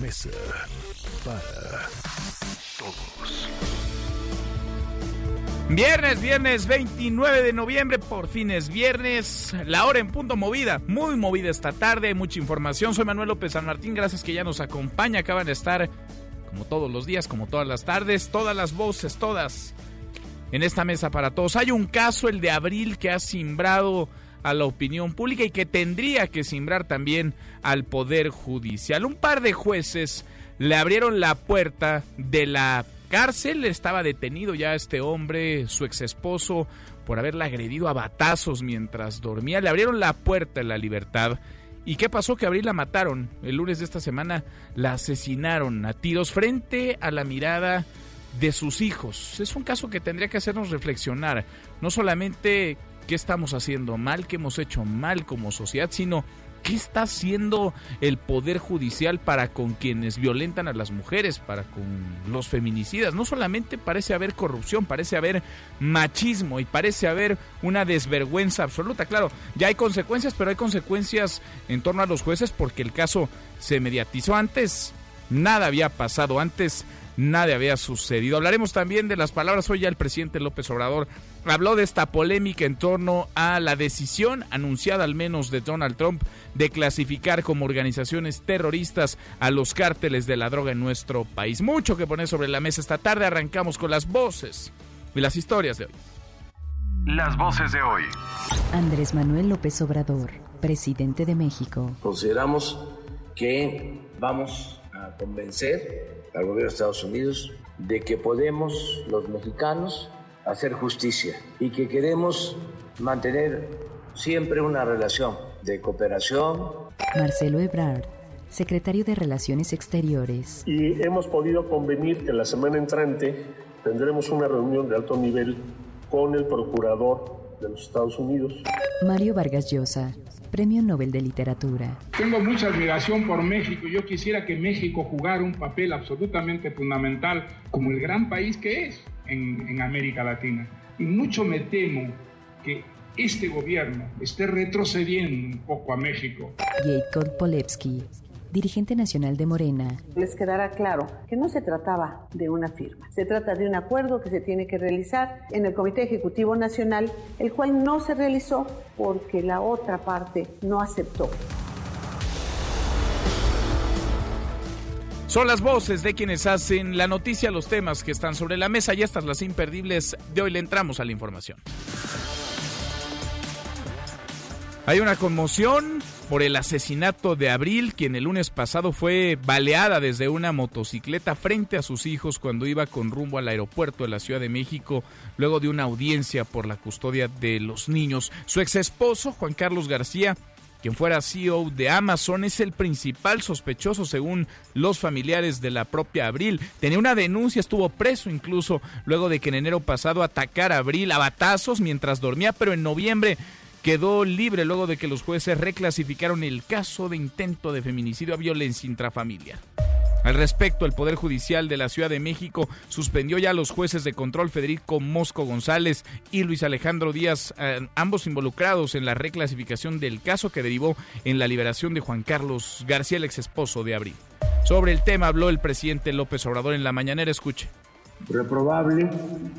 Mesa para Todos. Viernes, viernes 29 de noviembre, por fin es viernes, la hora en punto movida, muy movida esta tarde, mucha información. Soy Manuel López San Martín, gracias que ya nos acompaña, acaban de estar como todos los días, como todas las tardes, todas las voces, todas en esta mesa para todos. Hay un caso, el de abril, que ha simbrado a la opinión pública y que tendría que simbrar también al Poder Judicial. Un par de jueces le abrieron la puerta de la cárcel, estaba detenido ya este hombre, su ex esposo, por haberla agredido a batazos mientras dormía. Le abrieron la puerta en la libertad. ¿Y qué pasó? Que Abril la mataron. El lunes de esta semana la asesinaron a tiros frente a la mirada de sus hijos. Es un caso que tendría que hacernos reflexionar, no solamente qué estamos haciendo mal, qué hemos hecho mal como sociedad, sino qué está haciendo el Poder Judicial para con quienes violentan a las mujeres, para con los feminicidas. No solamente parece haber corrupción, parece haber machismo y parece haber una desvergüenza absoluta. Claro, ya hay consecuencias, pero hay consecuencias en torno a los jueces porque el caso se mediatizó antes. Nada había pasado antes nada había sucedido. Hablaremos también de las palabras. Hoy ya el presidente López Obrador habló de esta polémica en torno a la decisión anunciada al menos de Donald Trump de clasificar como organizaciones terroristas a los cárteles de la droga en nuestro país. Mucho que poner sobre la mesa esta tarde. Arrancamos con las voces y las historias de hoy. Las voces de hoy. Andrés Manuel López Obrador, presidente de México. Consideramos que vamos a convencer al gobierno de Estados Unidos de que podemos los mexicanos hacer justicia y que queremos mantener siempre una relación de cooperación. Marcelo Ebrard, secretario de Relaciones Exteriores. y hemos podido convenir que la semana entrante tendremos una reunión de alto nivel con el procurador de los Estados Unidos. Mario Vargas Llosa, Premio Nobel de Literatura. Tengo mucha admiración por México. Yo quisiera que México jugara un papel absolutamente fundamental como el gran país que es en, en América Latina. Y mucho me temo que este gobierno esté retrocediendo un poco a México. Jacob Polewski, dirigente nacional de Morena. les quedará claro que no se trataba de una firma, se trata de un acuerdo que se tiene que realizar en el Comité Ejecutivo Nacional, el cual no se realizó porque la otra parte no aceptó. Son las voces de quienes hacen la noticia, los temas que están sobre la mesa y estas las imperdibles de hoy le entramos a la información. Hay una conmoción por el asesinato de Abril, quien el lunes pasado fue baleada desde una motocicleta frente a sus hijos cuando iba con rumbo al aeropuerto de la Ciudad de México, luego de una audiencia por la custodia de los niños. Su ex esposo, Juan Carlos García, quien fuera CEO de Amazon, es el principal sospechoso según los familiares de la propia Abril. Tenía una denuncia, estuvo preso incluso luego de que en enero pasado atacara a Abril a batazos mientras dormía, pero en noviembre quedó libre luego de que los jueces reclasificaron el caso de intento de feminicidio a violencia intrafamiliar. Al respecto, el Poder Judicial de la Ciudad de México suspendió ya a los jueces de control Federico Mosco González y Luis Alejandro Díaz, eh, ambos involucrados en la reclasificación del caso que derivó en la liberación de Juan Carlos García, el ex esposo de Abril. Sobre el tema habló el presidente López Obrador en la mañanera. Escuche. Reprobable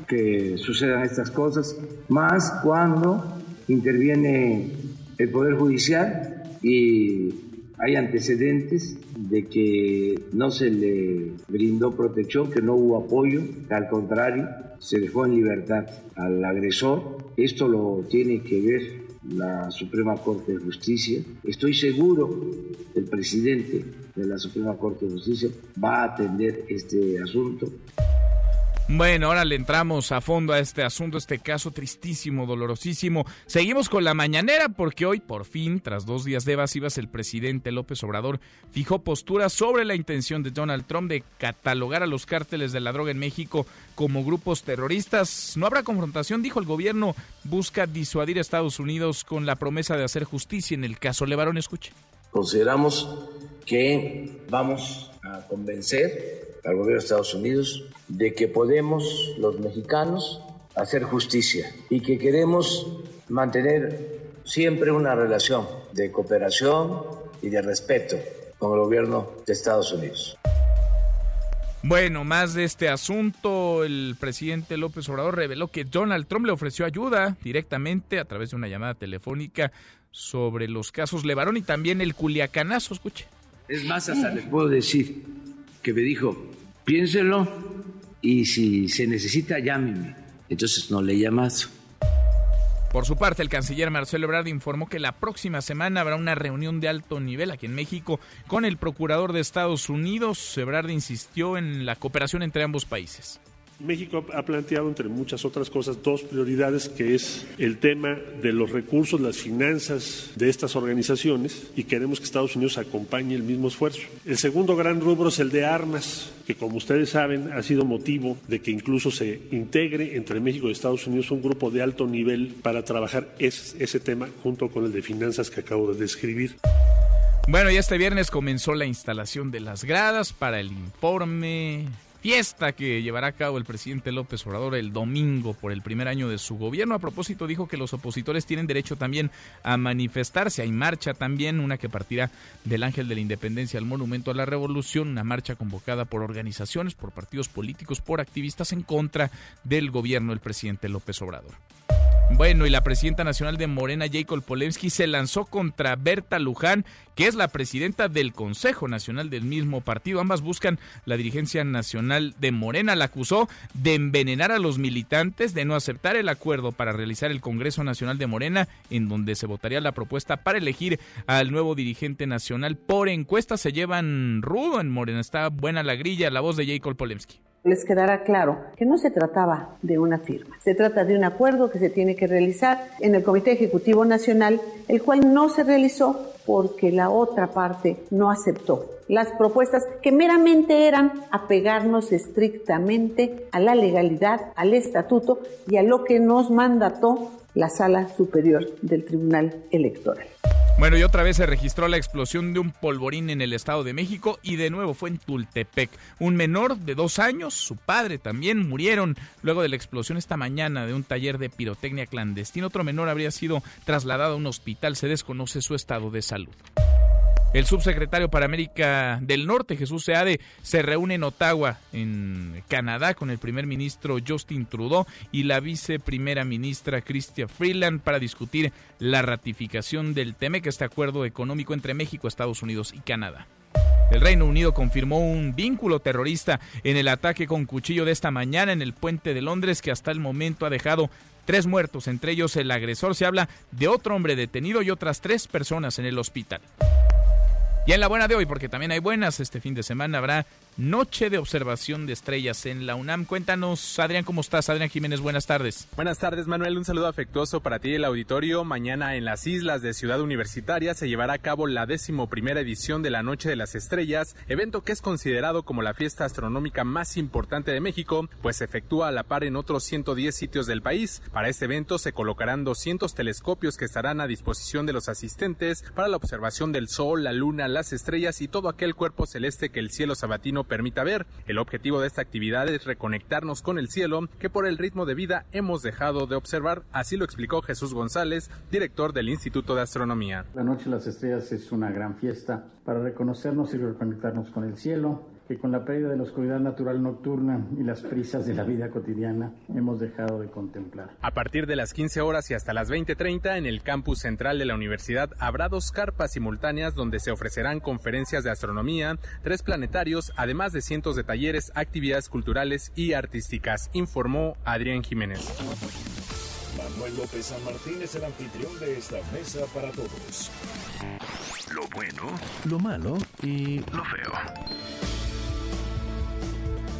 que sucedan estas cosas, más cuando interviene el Poder Judicial y hay antecedentes de que no se le brindó protección, que no hubo apoyo, que al contrario se dejó en libertad al agresor. Esto lo tiene que ver la Suprema Corte de Justicia. Estoy seguro que el presidente de la Suprema Corte de Justicia va a atender este asunto. Bueno, ahora le entramos a fondo a este asunto, este caso tristísimo, dolorosísimo. Seguimos con la mañanera porque hoy, por fin, tras dos días de evasivas, el presidente López Obrador fijó postura sobre la intención de Donald Trump de catalogar a los cárteles de la droga en México como grupos terroristas. No habrá confrontación, dijo el gobierno, busca disuadir a Estados Unidos con la promesa de hacer justicia en el caso Levarón. Escuche. Consideramos que vamos convencer al gobierno de Estados Unidos de que podemos los mexicanos hacer justicia y que queremos mantener siempre una relación de cooperación y de respeto con el gobierno de Estados Unidos. Bueno, más de este asunto, el presidente López Obrador reveló que Donald Trump le ofreció ayuda directamente a través de una llamada telefónica sobre los casos Levarón y también el Culiacanazo, escuche. Es más, hasta les puedo decir que me dijo, piénselo y si se necesita, llámeme. Entonces no le he llamado. Por su parte, el canciller Marcelo Ebrard informó que la próxima semana habrá una reunión de alto nivel aquí en México con el procurador de Estados Unidos. Ebrard insistió en la cooperación entre ambos países. México ha planteado, entre muchas otras cosas, dos prioridades, que es el tema de los recursos, las finanzas de estas organizaciones, y queremos que Estados Unidos acompañe el mismo esfuerzo. El segundo gran rubro es el de armas, que como ustedes saben ha sido motivo de que incluso se integre entre México y Estados Unidos un grupo de alto nivel para trabajar ese, ese tema junto con el de finanzas que acabo de describir. Bueno, y este viernes comenzó la instalación de las gradas para el informe fiesta que llevará a cabo el presidente López Obrador el domingo por el primer año de su gobierno. A propósito, dijo que los opositores tienen derecho también a manifestarse. Hay marcha también, una que partirá del Ángel de la Independencia al Monumento a la Revolución, una marcha convocada por organizaciones, por partidos políticos, por activistas en contra del gobierno del presidente López Obrador. Bueno, y la presidenta nacional de Morena, Jacob Polensky, se lanzó contra Berta Luján, que es la presidenta del Consejo Nacional del mismo partido. Ambas buscan la dirigencia nacional de Morena. La acusó de envenenar a los militantes, de no aceptar el acuerdo para realizar el Congreso Nacional de Morena, en donde se votaría la propuesta para elegir al nuevo dirigente nacional. Por encuesta se llevan rudo en Morena. Está buena la grilla, la voz de Jacob Polensky les quedará claro que no se trataba de una firma, se trata de un acuerdo que se tiene que realizar en el Comité Ejecutivo Nacional, el cual no se realizó porque la otra parte no aceptó las propuestas que meramente eran apegarnos estrictamente a la legalidad, al estatuto y a lo que nos mandató la Sala Superior del Tribunal Electoral. Bueno, y otra vez se registró la explosión de un polvorín en el Estado de México y de nuevo fue en Tultepec. Un menor de dos años, su padre también murieron luego de la explosión esta mañana de un taller de pirotecnia clandestino. Otro menor habría sido trasladado a un hospital. Se desconoce su estado de salud. El subsecretario para América del Norte, Jesús Seade, se reúne en Ottawa, en Canadá, con el primer ministro Justin Trudeau y la viceprimera ministra Chrystia Freeland para discutir la ratificación del TEMEC, este acuerdo económico entre México, Estados Unidos y Canadá. El Reino Unido confirmó un vínculo terrorista en el ataque con cuchillo de esta mañana en el puente de Londres que hasta el momento ha dejado tres muertos, entre ellos el agresor. Se habla de otro hombre detenido y otras tres personas en el hospital. Y en la buena de hoy, porque también hay buenas, este fin de semana habrá Noche de Observación de Estrellas en la UNAM. Cuéntanos, Adrián, ¿cómo estás? Adrián Jiménez, buenas tardes. Buenas tardes, Manuel. Un saludo afectuoso para ti y el auditorio. Mañana en las islas de Ciudad Universitaria se llevará a cabo la décimo primera edición de la Noche de las Estrellas, evento que es considerado como la fiesta astronómica más importante de México, pues se efectúa a la par en otros 110 sitios del país. Para este evento se colocarán 200 telescopios que estarán a disposición de los asistentes para la observación del Sol, la Luna, las estrellas y todo aquel cuerpo celeste que el cielo sabatino permita ver. El objetivo de esta actividad es reconectarnos con el cielo que por el ritmo de vida hemos dejado de observar, así lo explicó Jesús González, director del Instituto de Astronomía. La Noche de las Estrellas es una gran fiesta para reconocernos y reconectarnos con el cielo que con la pérdida de la oscuridad natural nocturna y las prisas de la vida cotidiana hemos dejado de contemplar. A partir de las 15 horas y hasta las 20:30 en el campus central de la universidad habrá dos carpas simultáneas donde se ofrecerán conferencias de astronomía, tres planetarios, además de cientos de talleres, actividades culturales y artísticas, informó Adrián Jiménez. Manuel López San Martín es el anfitrión de esta mesa para todos. Lo bueno, lo malo y lo feo.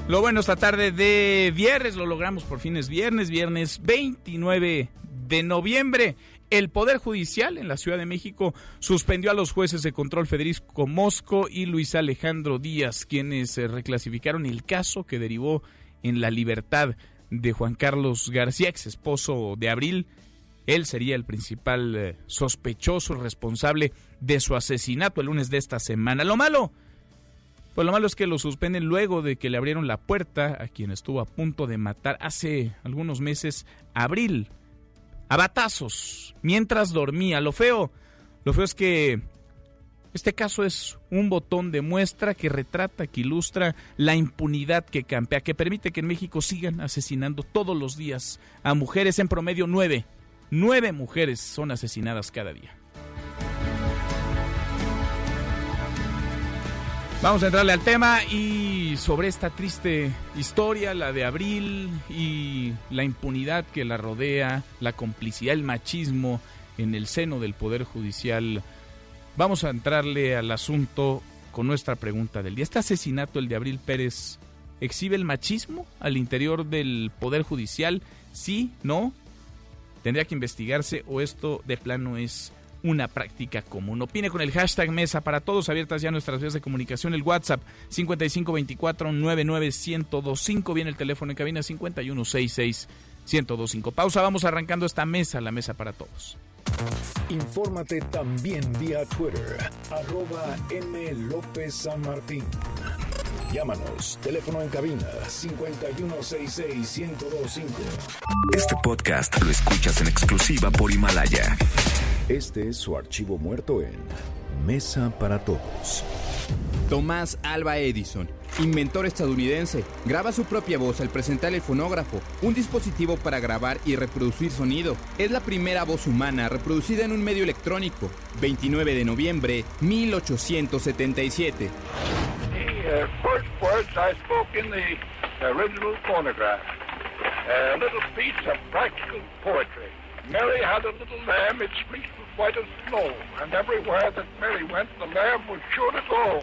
Lo bueno esta tarde de viernes, lo logramos por fines viernes, viernes 29 de noviembre. El Poder Judicial en la Ciudad de México suspendió a los jueces de control Federico Mosco y Luis Alejandro Díaz, quienes eh, reclasificaron el caso que derivó en la libertad de Juan Carlos García, ex esposo de Abril. Él sería el principal eh, sospechoso responsable de su asesinato el lunes de esta semana. Lo malo, pues lo malo es que lo suspenden luego de que le abrieron la puerta a quien estuvo a punto de matar hace algunos meses, Abril, a batazos, mientras dormía. Lo feo, lo feo es que este caso es un botón de muestra que retrata, que ilustra la impunidad que campea, que permite que en México sigan asesinando todos los días a mujeres, en promedio nueve. Nueve mujeres son asesinadas cada día. Vamos a entrarle al tema y sobre esta triste historia, la de Abril y la impunidad que la rodea, la complicidad, el machismo en el seno del Poder Judicial. Vamos a entrarle al asunto con nuestra pregunta del día. ¿Este asesinato, el de Abril Pérez, exhibe el machismo al interior del Poder Judicial? ¿Sí? ¿No? ¿Tendría que investigarse o esto de plano es una práctica común. Opine con el hashtag Mesa para todos, abiertas ya nuestras vías de comunicación, el WhatsApp 5524-99125, viene el teléfono en cabina 5166-1025. Pausa, vamos arrancando esta mesa, la mesa para todos. Infórmate también vía Twitter, arroba M. López San Martín. Llámanos, teléfono en cabina 5166-1025. Este podcast lo escuchas en exclusiva por Himalaya. Este es su archivo muerto en Mesa para Todos. Tomás Alba Edison, inventor estadounidense, graba su propia voz al presentar el fonógrafo, un dispositivo para grabar y reproducir sonido. Es la primera voz humana reproducida en un medio electrónico. 29 de noviembre 1877. Uh, first words I spoke in the original phonograph. A little piece of practical poetry. Mary had a little lamb, its fleece was white as snow, and everywhere that Mary went, the lamb was sure to go.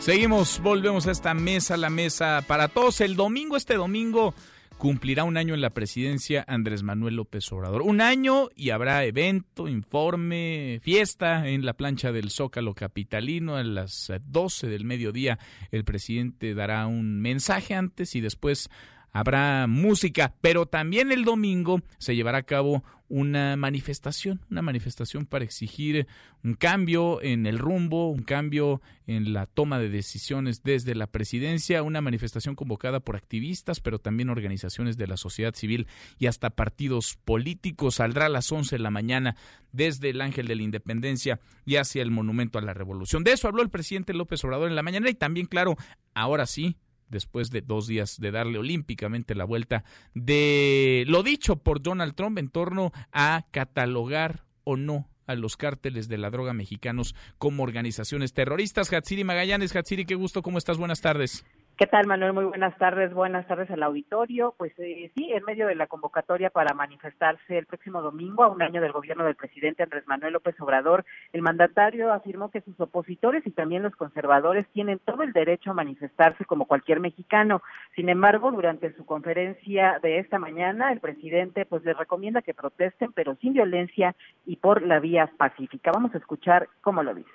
Seguimos, volvemos a esta mesa, la mesa para todos. El domingo, este domingo, cumplirá un año en la presidencia Andrés Manuel López Obrador. Un año y habrá evento, informe, fiesta en la plancha del Zócalo Capitalino. A las 12 del mediodía el presidente dará un mensaje antes y después habrá música, pero también el domingo se llevará a cabo una manifestación, una manifestación para exigir un cambio en el rumbo, un cambio en la toma de decisiones desde la presidencia, una manifestación convocada por activistas, pero también organizaciones de la sociedad civil y hasta partidos políticos. Saldrá a las 11 de la mañana desde el Ángel de la Independencia y hacia el Monumento a la Revolución. De eso habló el presidente López Obrador en la mañana y también, claro, ahora sí, después de dos días de darle olímpicamente la vuelta de lo dicho por Donald Trump en torno a catalogar o no a los cárteles de la droga mexicanos como organizaciones terroristas. Hatsiri Magallanes, Hatsiri, qué gusto, ¿cómo estás? Buenas tardes. ¿Qué tal, Manuel? Muy buenas tardes. Buenas tardes al auditorio. Pues eh, sí, en medio de la convocatoria para manifestarse el próximo domingo a un año del gobierno del presidente Andrés Manuel López Obrador, el mandatario afirmó que sus opositores y también los conservadores tienen todo el derecho a manifestarse como cualquier mexicano. Sin embargo, durante su conferencia de esta mañana, el presidente pues les recomienda que protesten, pero sin violencia y por la vía pacífica. Vamos a escuchar cómo lo dice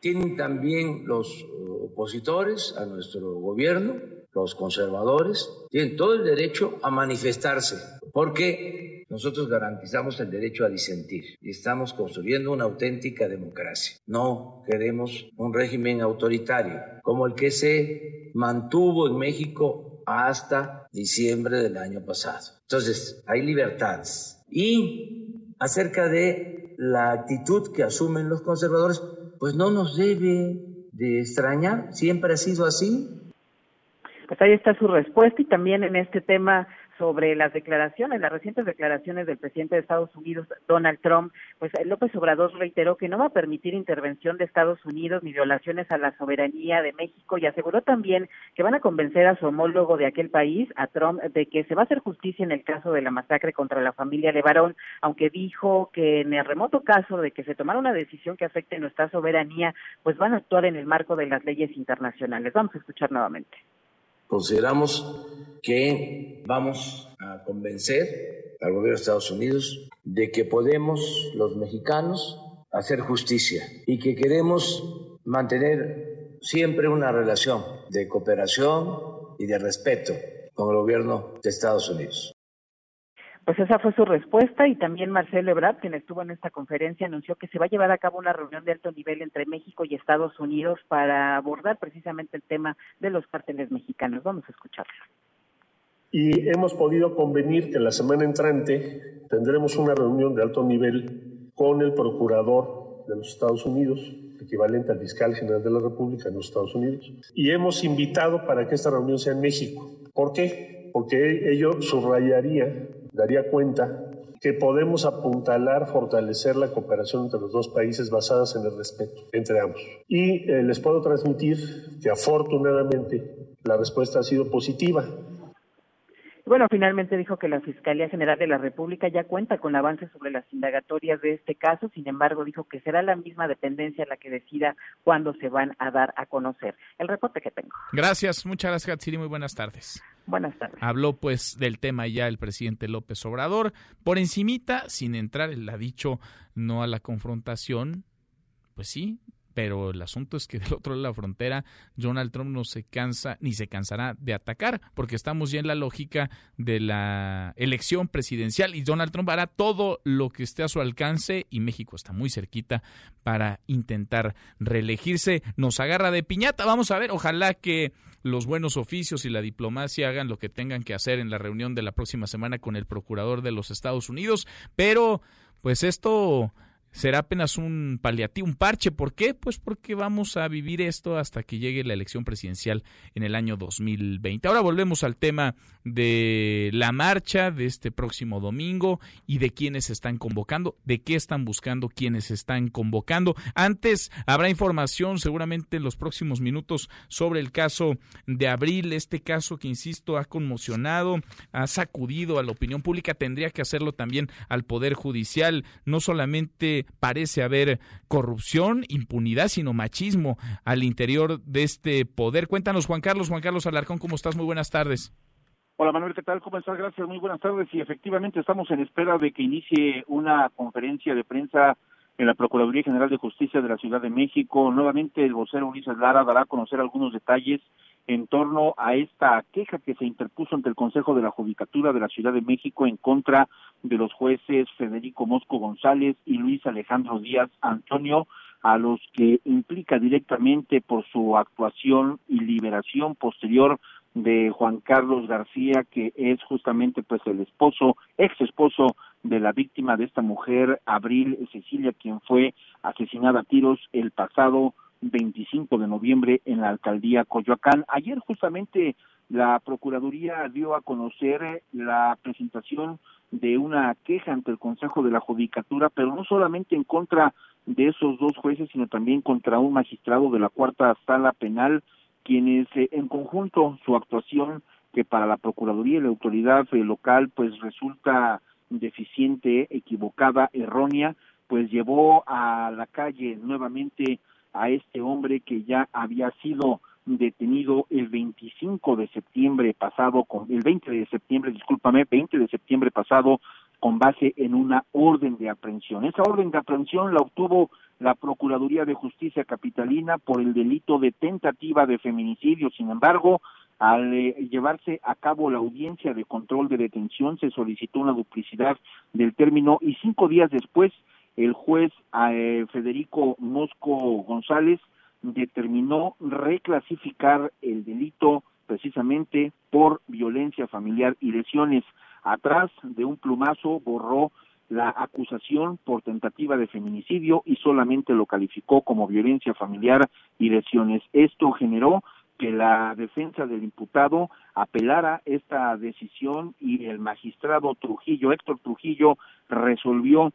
tienen también los opositores a nuestro gobierno, los conservadores, tienen todo el derecho a manifestarse, porque nosotros garantizamos el derecho a disentir y estamos construyendo una auténtica democracia. No queremos un régimen autoritario como el que se mantuvo en México hasta diciembre del año pasado. Entonces, hay libertades. Y acerca de la actitud que asumen los conservadores, pues no nos debe de extrañar, siempre ha sido así. Pues ahí está su respuesta y también en este tema sobre las declaraciones, las recientes declaraciones del presidente de Estados Unidos, Donald Trump, pues López Obrador reiteró que no va a permitir intervención de Estados Unidos ni violaciones a la soberanía de México y aseguró también que van a convencer a su homólogo de aquel país, a Trump, de que se va a hacer justicia en el caso de la masacre contra la familia Levarón, aunque dijo que en el remoto caso de que se tomara una decisión que afecte nuestra soberanía, pues van a actuar en el marco de las leyes internacionales. Vamos a escuchar nuevamente. Consideramos que vamos a convencer al gobierno de Estados Unidos de que podemos los mexicanos hacer justicia y que queremos mantener siempre una relación de cooperación y de respeto con el gobierno de Estados Unidos. Pues esa fue su respuesta y también Marcelo Ebrard, quien estuvo en esta conferencia, anunció que se va a llevar a cabo una reunión de alto nivel entre México y Estados Unidos para abordar precisamente el tema de los cárteles mexicanos. Vamos a escucharlo. Y hemos podido convenir que la semana entrante tendremos una reunión de alto nivel con el procurador de los Estados Unidos, equivalente al fiscal general de la República en los Estados Unidos. Y hemos invitado para que esta reunión sea en México. ¿Por qué? Porque ello subrayaría daría cuenta que podemos apuntalar, fortalecer la cooperación entre los dos países basadas en el respeto entre ambos. Y eh, les puedo transmitir que afortunadamente la respuesta ha sido positiva. Bueno, finalmente dijo que la Fiscalía General de la República ya cuenta con avances sobre las indagatorias de este caso, sin embargo, dijo que será la misma dependencia la que decida cuándo se van a dar a conocer. El reporte que tengo. Gracias, muchas gracias, Gatsiri, muy buenas tardes. Buenas tardes. Habló pues del tema ya el presidente López Obrador, por encimita, sin entrar, él ha dicho no a la confrontación, pues sí, pero el asunto es que del otro lado de la frontera Donald Trump no se cansa ni se cansará de atacar porque estamos ya en la lógica de la elección presidencial y Donald Trump hará todo lo que esté a su alcance y México está muy cerquita para intentar reelegirse. Nos agarra de piñata, vamos a ver, ojalá que los buenos oficios y la diplomacia hagan lo que tengan que hacer en la reunión de la próxima semana con el procurador de los Estados Unidos, pero pues esto será apenas un paliativo, un parche. ¿Por qué? Pues porque vamos a vivir esto hasta que llegue la elección presidencial en el año 2020. Ahora volvemos al tema de la marcha de este próximo domingo y de quiénes están convocando, de qué están buscando quienes están convocando. Antes habrá información seguramente en los próximos minutos sobre el caso de Abril, este caso que, insisto, ha conmocionado, ha sacudido a la opinión pública, tendría que hacerlo también al Poder Judicial, no solamente parece haber corrupción, impunidad, sino machismo al interior de este poder. Cuéntanos, Juan Carlos, Juan Carlos Alarcón, ¿cómo estás? Muy buenas tardes. Hola Manuel, ¿qué tal? ¿Cómo estás? Gracias, muy buenas tardes. Y efectivamente estamos en espera de que inicie una conferencia de prensa en la Procuraduría General de Justicia de la Ciudad de México. Nuevamente el vocero Ulises Lara dará a conocer algunos detalles en torno a esta queja que se interpuso ante el Consejo de la Judicatura de la Ciudad de México en contra de los jueces Federico Mosco González y Luis Alejandro Díaz Antonio, a los que implica directamente por su actuación y liberación posterior de Juan Carlos García, que es justamente pues el esposo, ex esposo de la víctima de esta mujer, Abril Cecilia, quien fue asesinada a tiros el pasado 25 de noviembre en la alcaldía Coyoacán. Ayer justamente la Procuraduría dio a conocer la presentación de una queja ante el Consejo de la Judicatura, pero no solamente en contra de esos dos jueces, sino también contra un magistrado de la cuarta sala penal, quienes eh, en conjunto su actuación que para la Procuraduría y la autoridad eh, local pues resulta deficiente, equivocada, errónea, pues llevó a la calle nuevamente a este hombre que ya había sido detenido el 25 de septiembre pasado, con el 20 de septiembre, discúlpame, 20 de septiembre pasado, con base en una orden de aprehensión. Esa orden de aprehensión la obtuvo la Procuraduría de Justicia Capitalina por el delito de tentativa de feminicidio. Sin embargo, al eh, llevarse a cabo la audiencia de control de detención, se solicitó una duplicidad del término y cinco días después el juez eh, Federico Mosco González determinó reclasificar el delito precisamente por violencia familiar y lesiones. Atrás de un plumazo borró la acusación por tentativa de feminicidio y solamente lo calificó como violencia familiar y lesiones. Esto generó que la defensa del imputado apelara esta decisión y el magistrado Trujillo, Héctor Trujillo, resolvió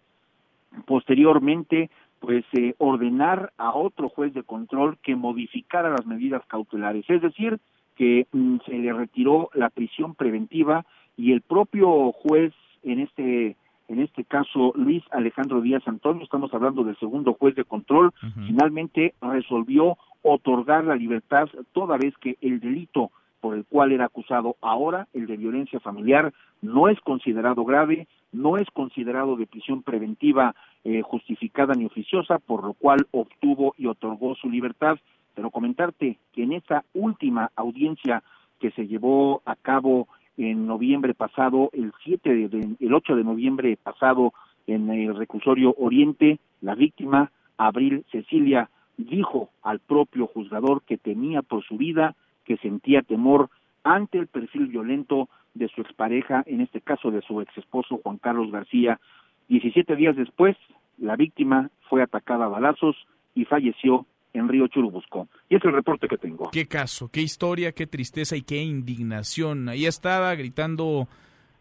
posteriormente pues eh, ordenar a otro juez de control que modificara las medidas cautelares, es decir, que mm, se le retiró la prisión preventiva y el propio juez en este en este caso Luis Alejandro Díaz Antonio, estamos hablando del segundo juez de control, finalmente resolvió otorgar la libertad toda vez que el delito por el cual era acusado ahora, el de violencia familiar, no es considerado grave, no es considerado de prisión preventiva eh, justificada ni oficiosa, por lo cual obtuvo y otorgó su libertad. Pero comentarte que en esta última audiencia que se llevó a cabo en noviembre pasado, el 7 de, el 8 de noviembre pasado en el reclusorio Oriente, la víctima, Abril Cecilia, dijo al propio juzgador que temía por su vida, que sentía temor ante el perfil violento de su expareja, en este caso de su ex esposo Juan Carlos García. Diecisiete días después, la víctima fue atacada a balazos y falleció en Río Churubusco. Y es el reporte que tengo. Qué caso, qué historia, qué tristeza y qué indignación. Ahí estaba gritando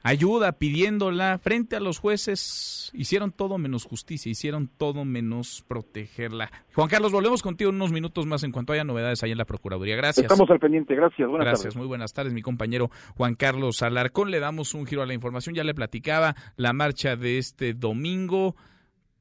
ayuda, pidiéndola frente a los jueces. Hicieron todo menos justicia, hicieron todo menos protegerla. Juan Carlos, volvemos contigo en unos minutos más en cuanto haya novedades ahí en la Procuraduría. Gracias. Estamos al pendiente, gracias. Buenas gracias, muy buenas tardes, mi compañero Juan Carlos Alarcón. Le damos un giro a la información, ya le platicaba la marcha de este domingo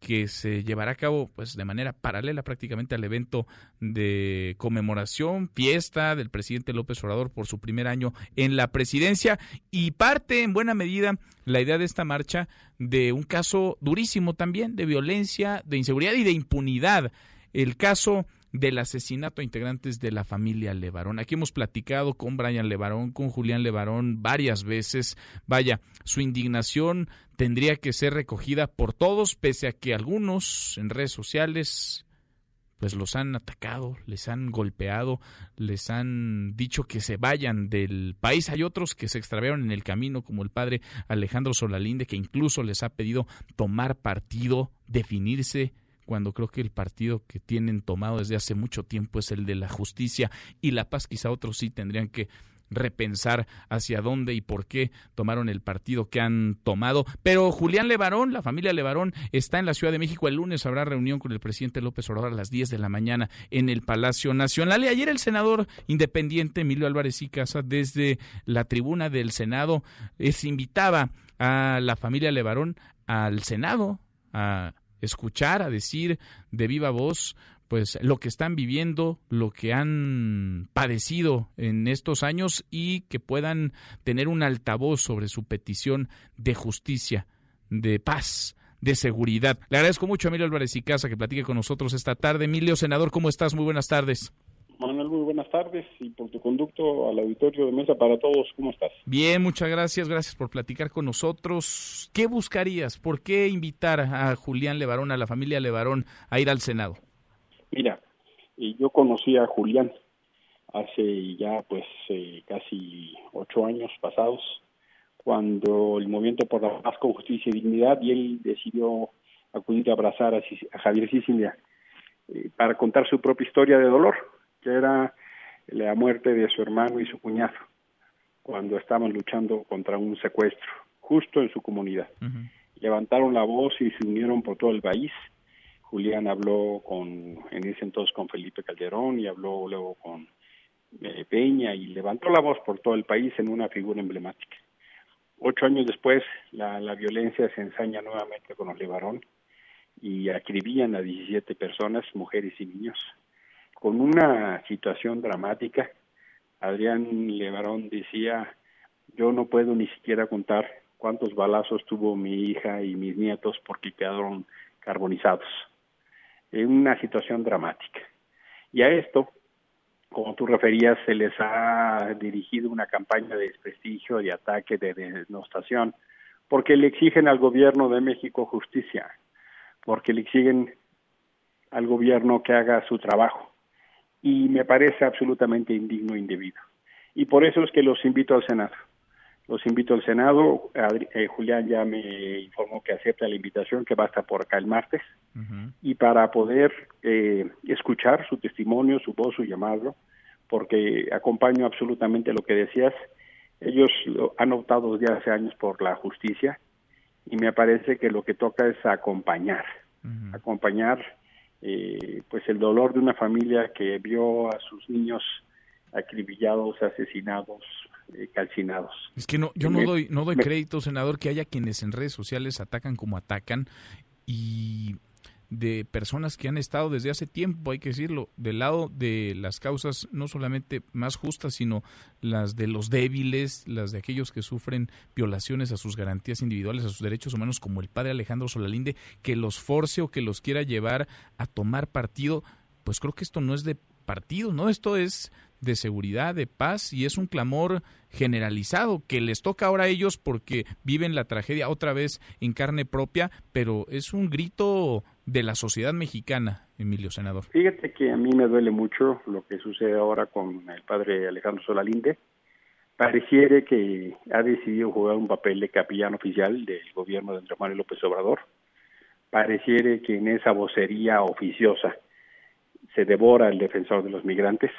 que se llevará a cabo pues de manera paralela prácticamente al evento de conmemoración, fiesta del presidente López Obrador por su primer año en la presidencia y parte en buena medida la idea de esta marcha de un caso durísimo también de violencia, de inseguridad y de impunidad. El caso del asesinato a integrantes de la familia Levarón. Aquí hemos platicado con Brian Levarón, con Julián Levarón varias veces. Vaya, su indignación tendría que ser recogida por todos, pese a que algunos en redes sociales pues los han atacado, les han golpeado, les han dicho que se vayan del país. Hay otros que se extraviaron en el camino, como el padre Alejandro Solalinde, que incluso les ha pedido tomar partido, definirse cuando creo que el partido que tienen tomado desde hace mucho tiempo es el de la justicia y la paz. Quizá otros sí tendrían que repensar hacia dónde y por qué tomaron el partido que han tomado. Pero Julián Levarón, la familia Levarón, está en la Ciudad de México. El lunes habrá reunión con el presidente López Obrador a las 10 de la mañana en el Palacio Nacional. Y ayer el senador independiente Emilio Álvarez y Casa, desde la tribuna del Senado, es invitaba a la familia Levarón al Senado a escuchar, a decir de viva voz pues lo que están viviendo, lo que han padecido en estos años y que puedan tener un altavoz sobre su petición de justicia, de paz, de seguridad. Le agradezco mucho a Emilio Álvarez y Casa que platique con nosotros esta tarde. Emilio, senador, ¿cómo estás? Muy buenas tardes. Manuel, muy buenas tardes y por tu conducto al auditorio de mesa para todos, ¿cómo estás? Bien, muchas gracias, gracias por platicar con nosotros. ¿Qué buscarías? ¿Por qué invitar a Julián Levarón, a la familia Levarón, a ir al Senado? Mira, yo conocí a Julián hace ya pues eh, casi ocho años pasados, cuando el Movimiento por la Paz con Justicia y Dignidad y él decidió acudir a abrazar a, Javier Sicilia eh, para contar su propia historia de dolor que era la muerte de su hermano y su cuñado cuando estaban luchando contra un secuestro, justo en su comunidad. Levantaron la voz y se unieron por todo el país. Julián habló con, en ese entonces con Felipe Calderón y habló luego con eh, Peña y levantó la voz por todo el país en una figura emblemática. Ocho años después, la, la violencia se ensaña nuevamente con los Levarón y acribían a 17 personas, mujeres y niños con una situación dramática. Adrián Levarón decía, yo no puedo ni siquiera contar cuántos balazos tuvo mi hija y mis nietos porque quedaron carbonizados. En una situación dramática. Y a esto, como tú referías, se les ha dirigido una campaña de desprestigio, de ataque, de denostación, porque le exigen al gobierno de México justicia, porque le exigen al gobierno que haga su trabajo y me parece absolutamente indigno e indebido. Y por eso es que los invito al Senado. Los invito al Senado. Eh, Julián ya me informó que acepta la invitación, que va a estar por acá el martes. Y para poder eh, escuchar su testimonio, su voz, su llamado, porque acompaño absolutamente lo que decías. Ellos han optado desde hace años por la justicia y me parece que lo que toca es acompañar, acompañar eh, pues el dolor de una familia que vio a sus niños acribillados, asesinados, eh, calcinados. Es que no, yo no doy, no doy crédito, senador, que haya quienes en redes sociales atacan como atacan y de personas que han estado desde hace tiempo, hay que decirlo, del lado de las causas no solamente más justas, sino las de los débiles, las de aquellos que sufren violaciones a sus garantías individuales, a sus derechos humanos, como el padre Alejandro Solalinde, que los force o que los quiera llevar a tomar partido, pues creo que esto no es de partido, ¿no? Esto es de seguridad, de paz y es un clamor generalizado que les toca ahora a ellos porque viven la tragedia otra vez en carne propia, pero es un grito de la sociedad mexicana, Emilio Senador. Fíjate que a mí me duele mucho lo que sucede ahora con el padre Alejandro Solalinde. Pareciere que ha decidido jugar un papel de capellán oficial del gobierno de Andrés Manuel López Obrador. Pareciere que en esa vocería oficiosa se devora el defensor de los migrantes.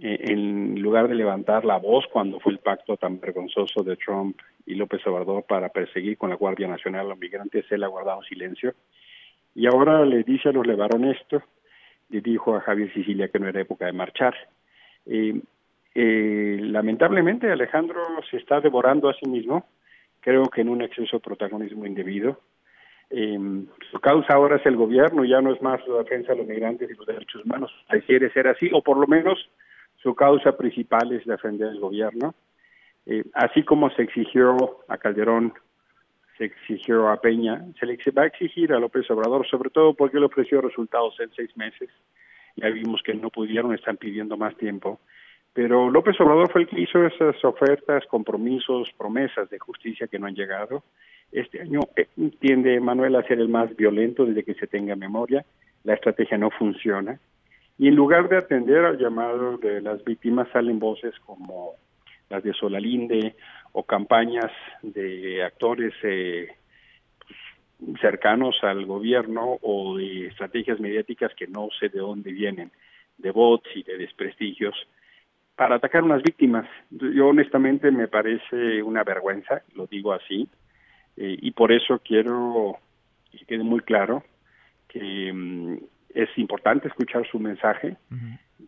Eh, en lugar de levantar la voz cuando fue el pacto tan vergonzoso de Trump y López Obrador para perseguir con la Guardia Nacional a los migrantes, él ha guardado silencio y ahora le dice a los Levarón esto, le dijo a Javier Sicilia que no era época de marchar. Eh, eh, lamentablemente Alejandro se está devorando a sí mismo, creo que en un exceso de protagonismo indebido. Eh, su causa ahora es el gobierno, ya no es más la defensa de los migrantes y los derechos humanos. Quiere ser así, o por lo menos su causa principal es defender el gobierno. Así como se exigió a Calderón se exigió a Peña, se le va a exigir a López Obrador, sobre todo porque él ofreció resultados en seis meses. Ya vimos que no pudieron, están pidiendo más tiempo. Pero López Obrador fue el que hizo esas ofertas, compromisos, promesas de justicia que no han llegado. Este año eh, tiende Manuel a ser el más violento desde que se tenga memoria. La estrategia no funciona. Y en lugar de atender al llamado de las víctimas, salen voces como las de Solalinde o campañas de actores eh, pues, cercanos al gobierno o de estrategias mediáticas que no sé de dónde vienen, de bots y de desprestigios, para atacar a unas víctimas. Yo honestamente me parece una vergüenza, lo digo así, eh, y por eso quiero que quede muy claro que mm, es importante escuchar su mensaje.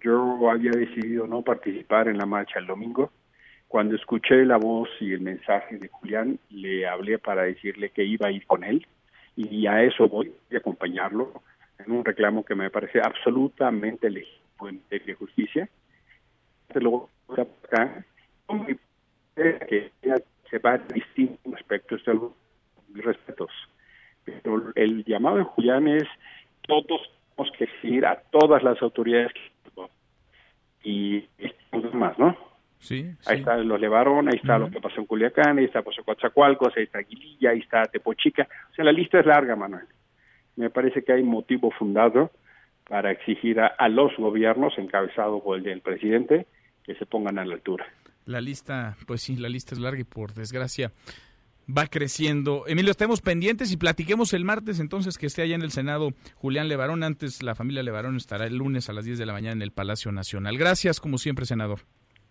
Yo había decidido no participar en la marcha el domingo, cuando escuché la voz y el mensaje de Julián, le hablé para decirle que iba a ir con él y a eso voy a acompañarlo en un reclamo que me parece absolutamente legítimo en de justicia. Que se va a distintos aspectos de los respetos. Pero el llamado de Julián es todos tenemos que seguir a todas las autoridades y los ¿no? ahí está los Levarón, ahí está lo que pasó en Culiacán, ahí está pasó en ahí está Aguililla, ahí está Tepochica. O sea, la lista es larga, Manuel. Me parece que hay motivo fundado para exigir a, los gobiernos, encabezado por el del presidente, que se pongan a la altura. La lista, pues sí, la lista es larga y por desgracia va creciendo. Emilio, estemos pendientes y platiquemos el martes entonces que esté allá en el Senado Julián Levarón. Antes la familia Levarón estará el lunes a las 10 de la mañana en el Palacio Nacional. Gracias, como siempre, senador.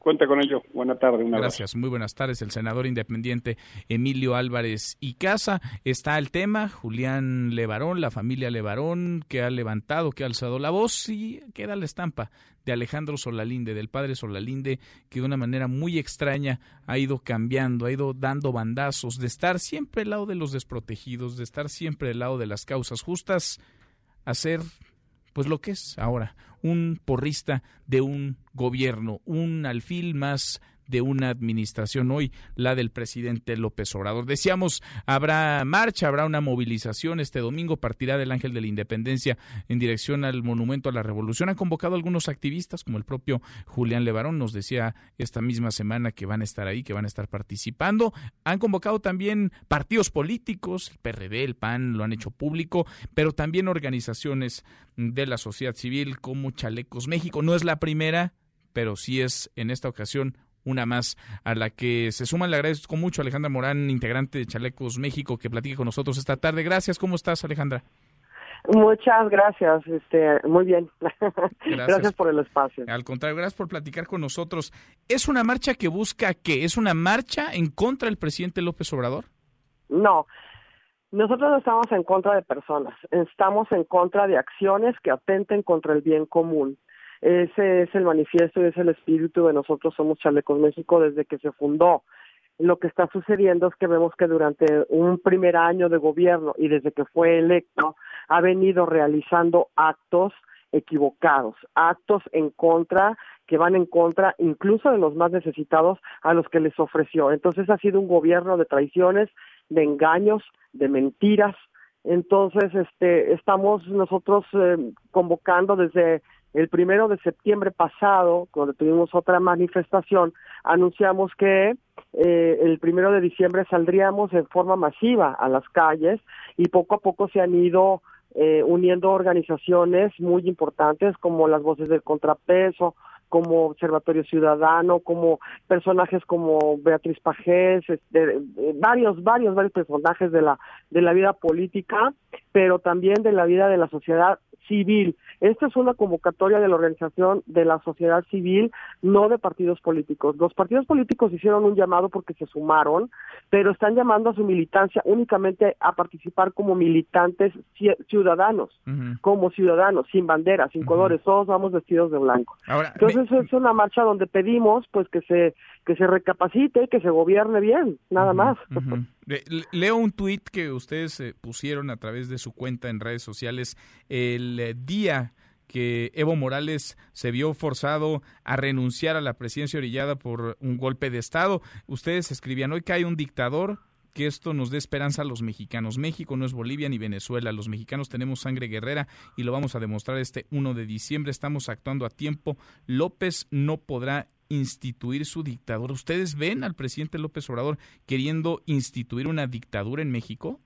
Cuenta con ello. Buena tarde. Gracias. Muy buenas tardes. El senador independiente Emilio Álvarez y Casa. Está el tema. Julián Levarón, la familia Levarón, que ha levantado, que ha alzado la voz y queda la estampa de Alejandro Solalinde, del padre Solalinde, que de una manera muy extraña ha ido cambiando, ha ido dando bandazos, de estar siempre al lado de los desprotegidos, de estar siempre al lado de las causas justas, a pues lo que es ahora, un porrista de un gobierno, un alfil más de una administración hoy, la del presidente López Obrador. Decíamos, habrá marcha, habrá una movilización este domingo, partirá del Ángel de la Independencia en dirección al Monumento a la Revolución. Han convocado algunos activistas, como el propio Julián Levarón, nos decía esta misma semana que van a estar ahí, que van a estar participando. Han convocado también partidos políticos, el PRD, el PAN, lo han hecho público, pero también organizaciones de la sociedad civil como Chalecos México. No es la primera, pero sí es en esta ocasión una más a la que se suman. Le agradezco mucho a Alejandra Morán, integrante de Chalecos México, que platique con nosotros esta tarde. Gracias, ¿cómo estás, Alejandra? Muchas gracias, este, muy bien. Gracias. por el espacio. Al contrario, gracias por platicar con nosotros. ¿Es una marcha que busca qué? ¿Es una marcha en contra del presidente López Obrador? No, nosotros no estamos en contra de personas, estamos en contra de acciones que atenten contra el bien común. Ese es el manifiesto y es el espíritu de nosotros somos Chalecos México desde que se fundó lo que está sucediendo es que vemos que durante un primer año de gobierno y desde que fue electo ha venido realizando actos equivocados, actos en contra que van en contra incluso de los más necesitados a los que les ofreció. Entonces ha sido un gobierno de traiciones, de engaños, de mentiras. Entonces, este, estamos nosotros eh, convocando desde el primero de septiembre pasado, cuando tuvimos otra manifestación, anunciamos que eh, el primero de diciembre saldríamos en forma masiva a las calles y poco a poco se han ido eh, uniendo organizaciones muy importantes como las voces del contrapeso, como Observatorio Ciudadano, como personajes como Beatriz Pajés, este, varios, varios, varios personajes de la, de la vida política, pero también de la vida de la sociedad civil. Esta es una convocatoria de la organización de la sociedad civil, no de partidos políticos. Los partidos políticos hicieron un llamado porque se sumaron, pero están llamando a su militancia únicamente a participar como militantes ciudadanos, como ciudadanos, sin banderas, sin colores, todos vamos vestidos de blanco. Entonces es una marcha donde pedimos pues que se que se recapacite, que se gobierne bien, nada más. Leo un tuit que ustedes eh, pusieron a través de su cuenta en redes sociales el eh, día que Evo Morales se vio forzado a renunciar a la presidencia orillada por un golpe de Estado. Ustedes escribían, hoy que hay un dictador, que esto nos dé esperanza a los mexicanos. México no es Bolivia ni Venezuela. Los mexicanos tenemos sangre guerrera y lo vamos a demostrar este 1 de diciembre. Estamos actuando a tiempo. López no podrá instituir su dictadura. ¿Ustedes ven al presidente López Obrador queriendo instituir una dictadura en México?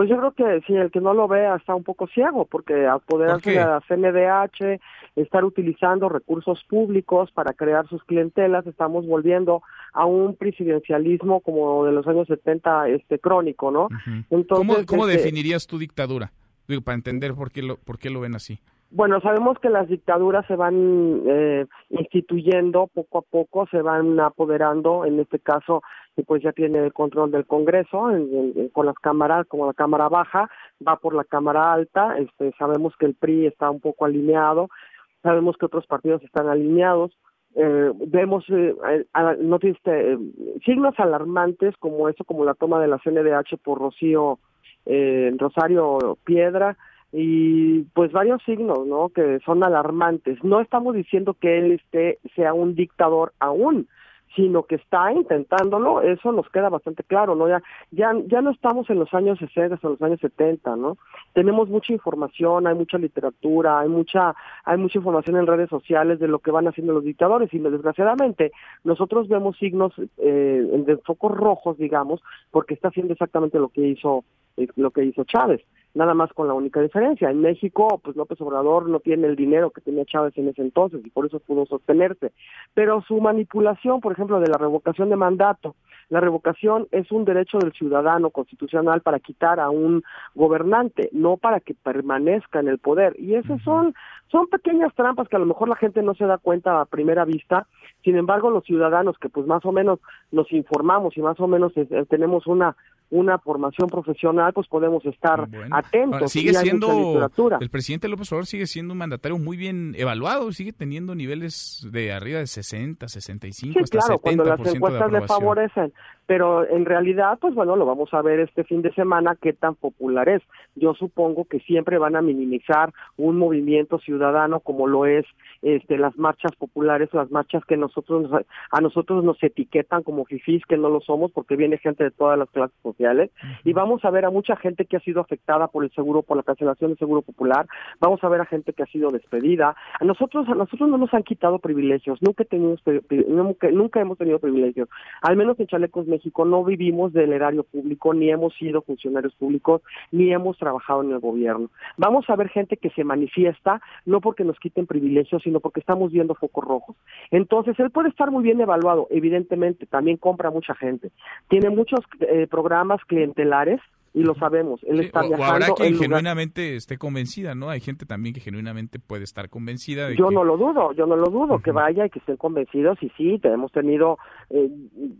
Pues yo creo que si el que no lo vea está un poco ciego, porque apoderarse de la CNDH, estar utilizando recursos públicos para crear sus clientelas, estamos volviendo a un presidencialismo como de los años 70 este crónico, ¿no? Entonces, ¿Cómo, este definirías tu dictadura? Digo, para entender por qué lo, por qué lo ven así. Bueno, sabemos que las dictaduras se van eh, instituyendo poco a poco, se van apoderando, en este caso, pues ya tiene el control del Congreso con las cámaras, como la Cámara Baja, va por la Cámara Alta, este, sabemos que el PRI está un poco alineado, sabemos que otros partidos están alineados, eh, vemos eh, no este, signos alarmantes como eso, como la toma de la CNDH por Rocío eh, Rosario Piedra, y pues varios signos, ¿no? Que son alarmantes. No estamos diciendo que él esté sea un dictador aún, sino que está intentándolo, eso nos queda bastante claro, ¿no? Ya, ya, ya no estamos en los años 60 o los años 70, ¿no? Tenemos mucha información, hay mucha literatura, hay mucha, hay mucha información en redes sociales de lo que van haciendo los dictadores y desgraciadamente nosotros vemos signos eh, de focos rojos, digamos, porque está haciendo exactamente lo que hizo, eh, lo que hizo Chávez nada más con la única diferencia. En México, pues López Obrador no tiene el dinero que tenía Chávez en ese entonces y por eso pudo sostenerse. Pero su manipulación, por ejemplo, de la revocación de mandato, la revocación es un derecho del ciudadano constitucional para quitar a un gobernante, no para que permanezca en el poder. Y esas son, son pequeñas trampas que a lo mejor la gente no se da cuenta a primera vista. Sin embargo, los ciudadanos que pues más o menos nos informamos y más o menos eh, tenemos una una formación profesional, pues podemos estar atentos. sigue siendo el presidente López Obrador sigue siendo un mandatario muy bien evaluado, sigue teniendo niveles de arriba de 60, 65, sí, hasta claro, cuando las encuestas le favorecen, pero en realidad, pues bueno, lo vamos a ver este fin de semana qué tan popular es. Yo supongo que siempre van a minimizar un movimiento ciudadano como lo es este las marchas populares, las marchas que nosotros a nosotros nos etiquetan como fifís que no lo somos porque viene gente de todas las clases sociales y vamos a ver a mucha gente que ha sido afectada por el seguro por la cancelación del seguro popular, vamos a ver a gente que ha sido despedida. A nosotros a nosotros no nos han quitado privilegios, nunca tenemos nunca, nunca hemos tenido privilegios. Al menos en Chalecos No vivimos del erario público, ni hemos sido funcionarios públicos, ni hemos trabajado en el gobierno. Vamos a ver gente que se manifiesta no porque nos quiten privilegios, sino porque estamos viendo focos rojos. Entonces, él puede estar muy bien evaluado, evidentemente, también compra mucha gente. Tiene muchos eh, programas clientelares, y lo sabemos. Él está o, viajando. O habrá quien lugar- genuinamente esté convencida, ¿no? Hay gente también que genuinamente puede estar convencida de Yo que... no lo dudo, yo no lo dudo, que vaya y que estén convencidos y sí, te- hemos tenido eh,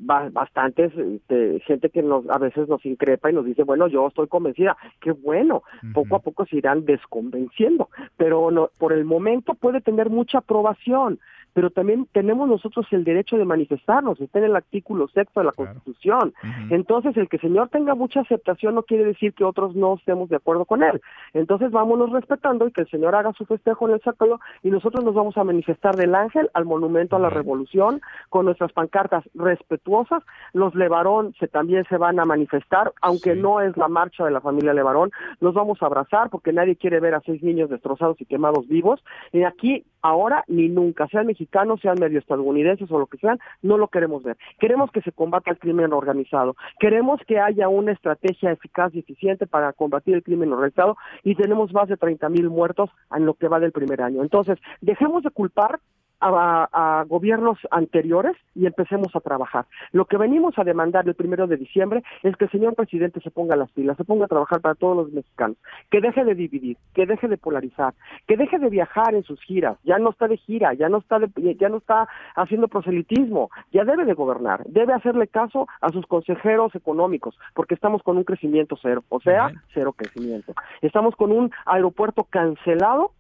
ba- bastantes este, gente que nos a veces nos increpa y nos dice, bueno, yo estoy convencida, qué bueno, poco a poco se irán desconvenciendo, pero no, por el momento puede tener mucha aprobación, pero también tenemos nosotros el derecho de manifestarnos, está en el artículo sexto de la Constitución. Entonces, el que el señor tenga mucha aceptación no quiere decir que otros no estemos de acuerdo con él. Entonces, vámonos respetando y que el señor haga su festejo en el Zócalo y nosotros nos vamos a manifestar del Ángel al Monumento a la Revolución con nuestras pancartas respetuosas. Los Levarón se, también se van a manifestar, aunque no es la marcha de la familia Levarón, nos vamos a abrazar porque nadie quiere ver a seis niños destrozados y quemados vivos. Y aquí, ahora ni nunca, sean mexicanos, sean medio estadounidenses o lo que sean, no lo queremos ver. Queremos que se combata el crimen organizado. Queremos que haya una estrategia eficaz y eficiente para combatir el crimen organizado y tenemos más de 30 mil muertos en lo que va del primer año. Entonces, dejemos de culpar a, a gobiernos anteriores y empecemos a trabajar. Lo que venimos a demandar el primero de diciembre es que el señor presidente se ponga las pilas, se ponga a trabajar para todos los mexicanos, que deje de dividir, que deje de polarizar, que deje de viajar en sus giras, ya no está de gira, ya no está de- ya no está haciendo proselitismo, ya debe de gobernar, debe hacerle caso a sus consejeros económicos, porque estamos con un crecimiento cero, o sea, cero crecimiento. Estamos con un aeropuerto cancelado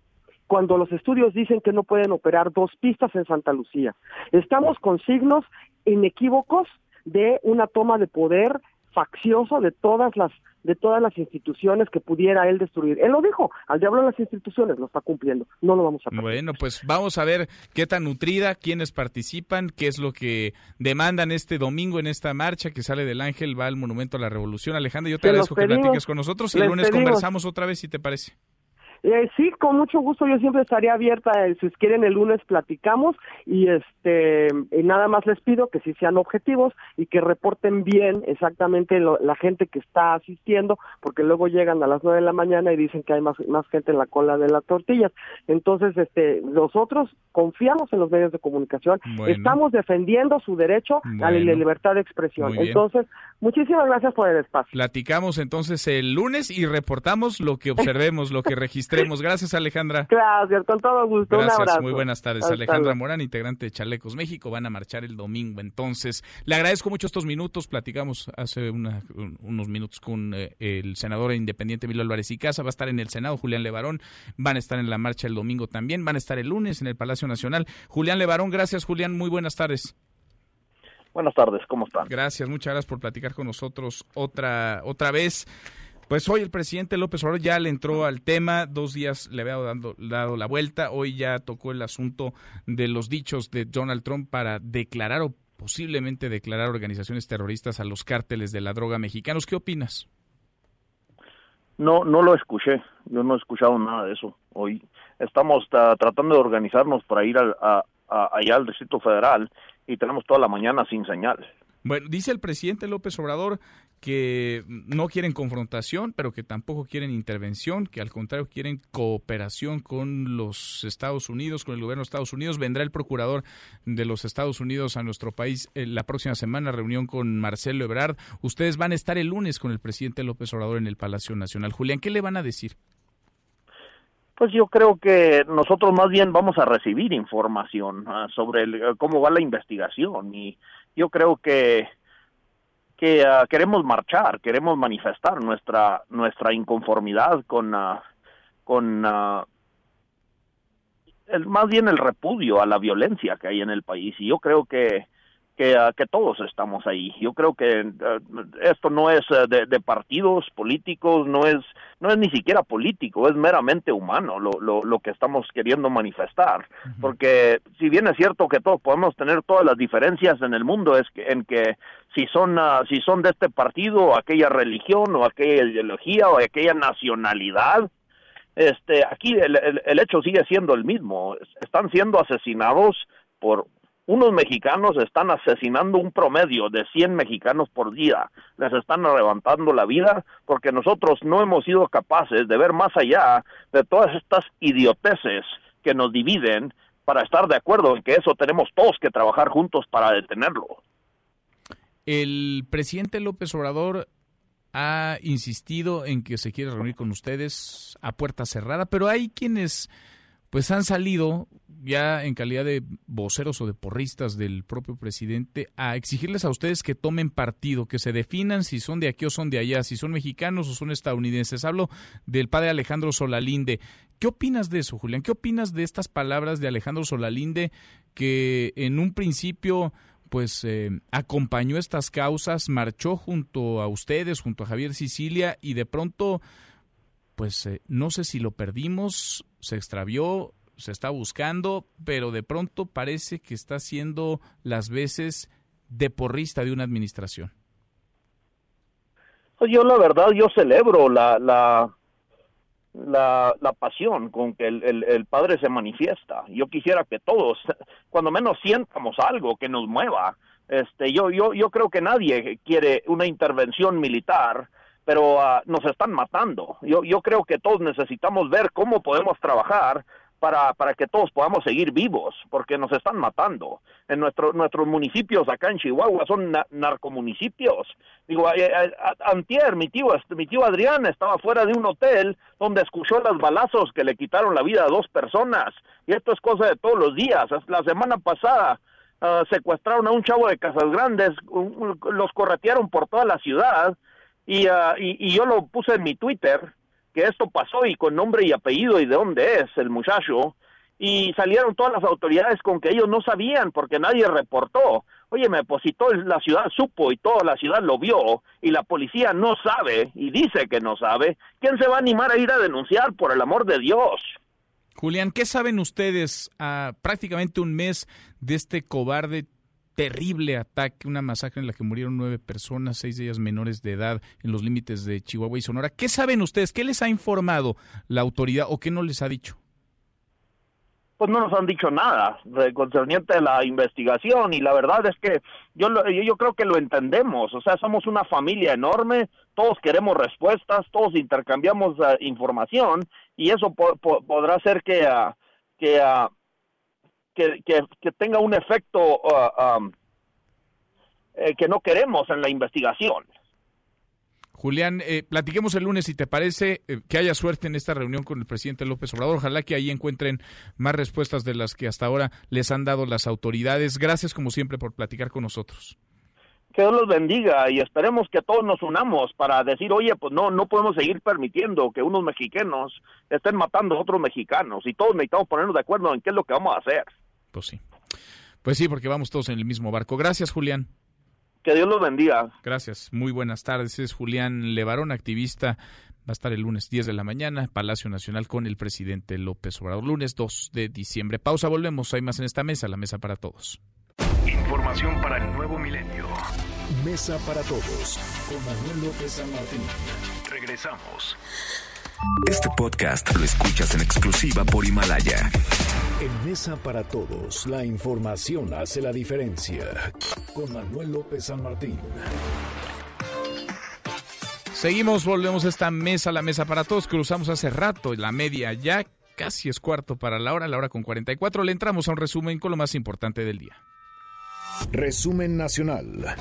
cuando los estudios dicen que no pueden operar dos pistas en Santa Lucía. Estamos con signos inequívocos de una toma de poder faccioso de todas las de todas las instituciones que pudiera él destruir. Él lo dijo, al diablo las instituciones, lo está cumpliendo. No lo vamos a perder. Bueno, pues vamos a ver qué tan nutrida, quiénes participan, qué es lo que demandan este domingo en esta marcha que sale del Ángel, va al Monumento a la Revolución. Alejandra, yo te Se agradezco que platiques con nosotros y el lunes pedimos. conversamos otra vez, si te parece. Eh, sí, con mucho gusto. Yo siempre estaría abierta. eh, si quieren, el lunes platicamos y este y nada más les pido que sí sean objetivos y que reporten bien exactamente lo- la gente que está asistiendo, porque luego llegan a las nueve de la mañana y dicen que hay más más gente en la cola de las tortillas. Entonces, este, nosotros confiamos en los medios de comunicación. Bueno. Estamos defendiendo su derecho a la libertad de expresión. Entonces, muchísimas gracias por el espacio. Platicamos entonces el lunes y reportamos lo que observemos, lo que registremos. Gracias, Alejandra. Gracias, con todo gusto. Un Gracias, abrazo. muy buenas tardes. Hasta Alejandra. Morán, integrante de Chalecos México, van a marchar el domingo. Entonces, le agradezco mucho estos minutos. Platicamos hace una- un- unos minutos con eh, el senador independiente Emilio Álvarez y Casa. Va a estar en el Senado Julián Levarón. Van a estar en la marcha el domingo también. Van a estar el lunes en el Palacio Nacional. Julián Levarón, gracias, Julián. Muy buenas tardes. Buenas tardes, ¿cómo están? Gracias, muchas gracias por platicar con nosotros otra, otra vez. Pues hoy el presidente López Obrador ya le entró al tema, dos días le había dando, dado la vuelta, hoy ya tocó el asunto de los dichos de Donald Trump para declarar o posiblemente declarar organizaciones terroristas a los cárteles de la droga mexicanos. ¿Qué opinas? No, no lo escuché. Yo no he escuchado nada de eso hoy. Estamos ah, tratando de organizarnos para ir al- a, a- allá al Distrito Federal y tenemos toda la mañana sin señal. Bueno, dice el presidente López Obrador que no quieren confrontación, pero que tampoco quieren intervención, que al contrario quieren cooperación con los Estados Unidos, con el gobierno de Estados Unidos. Vendrá el procurador de los Estados Unidos a nuestro país eh, la próxima semana, reunión con Marcelo Ebrard. Ustedes van a estar el lunes con el presidente López Obrador en el Palacio Nacional. Julián, ¿qué le van a decir? Pues yo creo que nosotros más bien vamos a recibir información ah, sobre el- eh, cómo va la investigación. Y yo creo que que ah, queremos marchar, queremos manifestar nuestra nuestra inconformidad con ah, con el, más bien el repudio a la violencia que hay en el país. Y yo creo que que, ah, que todos estamos ahí. Yo creo que ah, esto no es ah, de, de partidos políticos, no es no es ni siquiera político, es meramente humano lo, lo, lo que estamos queriendo manifestar. Porque si bien es cierto que todos podemos tener todas las diferencias en el mundo, es que en que si son si son de este partido o aquella religión o aquella ideología o aquella nacionalidad, este aquí el, el, el hecho sigue siendo el mismo. Están siendo asesinados por unos mexicanos están asesinando un promedio de 100 mexicanos por día. Les están levantando la vida porque nosotros no hemos sido capaces de ver más allá de todas estas idioteces que nos dividen para estar de acuerdo en que eso tenemos todos que trabajar juntos para detenerlo. El presidente López Obrador ha insistido en que se quiere reunir con ustedes a puerta cerrada, pero hay quienes pues han salido ya en calidad de voceros o de porristas del propio presidente a exigirles a ustedes que tomen partido, que se definan si son de aquí o son de allá, si son mexicanos o son estadounidenses. Hablo del padre Alejandro Solalinde. ¿Qué opinas de eso, Julián? ¿Qué opinas de estas palabras de Alejandro Solalinde que en un principio pues eh, acompañó estas causas, marchó junto a ustedes, junto a Javier Sicilia y de pronto pues eh, no sé si lo perdimos, se extravió, se está buscando, pero de pronto parece que está haciendo las veces de porrista de una administración. Pues yo la verdad, yo celebro la, la, la, la pasión con que el, el, padre se manifiesta. Yo quisiera que todos, cuando menos sientamos algo que nos mueva. Este, yo, yo, yo creo que nadie quiere una intervención militar pero uh, nos están matando. Yo, yo creo que todos necesitamos ver cómo podemos trabajar para, para que todos podamos seguir vivos, porque nos están matando. En nuestro, nuestros municipios acá en Chihuahua son narcomunicipios. Digo, antier, mi tío, mi tío Adrián estaba fuera de un hotel donde escuchó los balazos que le quitaron la vida a dos personas. Y esto es cosa de todos los días. La semana pasada uh, secuestraron a un chavo de Casas Grandes, los corretearon por toda la ciudad Ah, y, y, yo lo puse en mi Twitter, que esto pasó y con nombre y apellido y de dónde es el muchacho, y salieron todas las autoridades con que ellos no sabían porque nadie reportó. Oye, me depositó, la ciudad supo y toda la ciudad lo vio y la policía no sabe y dice que no sabe. ¿Quién se va a animar a ir a denunciar por el amor de Dios? Julián, ¿qué saben ustedes a prácticamente un mes de este cobarde terrible ataque, una masacre en la que murieron nueve personas, seis de ellas menores de edad en los límites de Chihuahua y Sonora. ¿Qué saben ustedes? ¿Qué les ha informado la autoridad o qué no les ha dicho? Pues no nos han dicho nada concerniente a la investigación y la verdad es que yo, yo creo que lo entendemos, o sea, somos una familia enorme, todos queremos respuestas, todos intercambiamos uh, información y eso podrá ser que, uh, que uh, que, tenga un efecto uh, um, eh, que no queremos en la investigación. Julián, eh, platiquemos el lunes si te parece eh, que haya suerte en esta reunión con el presidente López Obrador. Ojalá que ahí encuentren más respuestas de las que hasta ahora les han dado las autoridades. Gracias como siempre por platicar con nosotros. Que Dios los bendiga y esperemos que todos nos unamos para decir, oye, pues no, no podemos seguir permitiendo que unos mexicanos estén matando a otros mexicanos y todos necesitamos ponernos de acuerdo en qué es lo que vamos a hacer. Pues sí. Pues sí, porque vamos todos en el mismo barco. Gracias, Julián. Que Dios los bendiga. Gracias. Muy buenas tardes. Es Julián Levarón, activista. Va a estar el lunes 10 de la mañana, Palacio Nacional, con el presidente López Obrador. Lunes 2 de diciembre. Pausa, volvemos. Hay más en esta mesa, la mesa para todos. Información para el nuevo milenio. Mesa para todos, con Manuel López San Martín. Regresamos. Este podcast lo escuchas en exclusiva por Himalaya. En Mesa para Todos, la información hace la diferencia. Con Manuel López San Martín. Seguimos, volvemos a esta mesa, la mesa para todos. Cruzamos hace rato la media ya, casi es cuarto para la hora, la hora con 44. Le entramos a un resumen con lo más importante del día. Resumen nacional.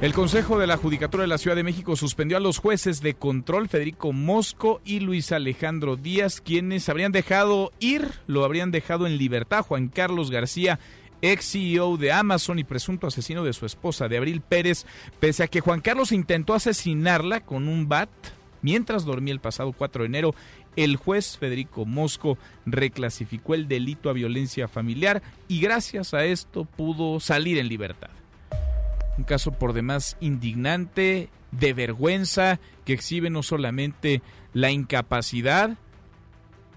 El Consejo de la Judicatura de la Ciudad de México suspendió a los jueces de control Federico Mosco y Luis Alejandro Díaz, quienes habrían dejado ir, lo habrían dejado en libertad. Juan Carlos García, ex CEO de Amazon y presunto asesino de su esposa, de Abril Pérez, pese a que Juan Carlos intentó asesinarla con un bat mientras dormía el pasado 4 de enero. El juez Federico Mosco reclasificó el delito a violencia familiar y gracias a esto pudo salir en libertad. Un caso por demás indignante, de vergüenza, que exhibe no solamente la incapacidad,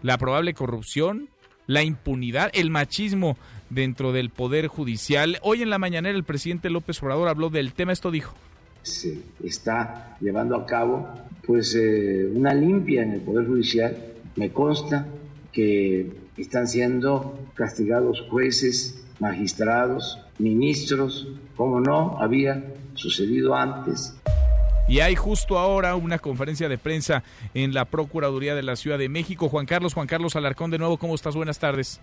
la probable corrupción, la impunidad, el machismo dentro del Poder Judicial. Hoy en la mañanera el presidente López Obrador habló del tema, esto dijo. Se está llevando a cabo pues eh, una limpia en el Poder Judicial. Me consta que están siendo castigados jueces, magistrados, ministros, como no había sucedido antes. Y hay justo ahora una conferencia de prensa en la Procuraduría de la Ciudad de México. Juan Carlos, Juan Carlos Alarcón, de nuevo, ¿cómo estás? Buenas tardes.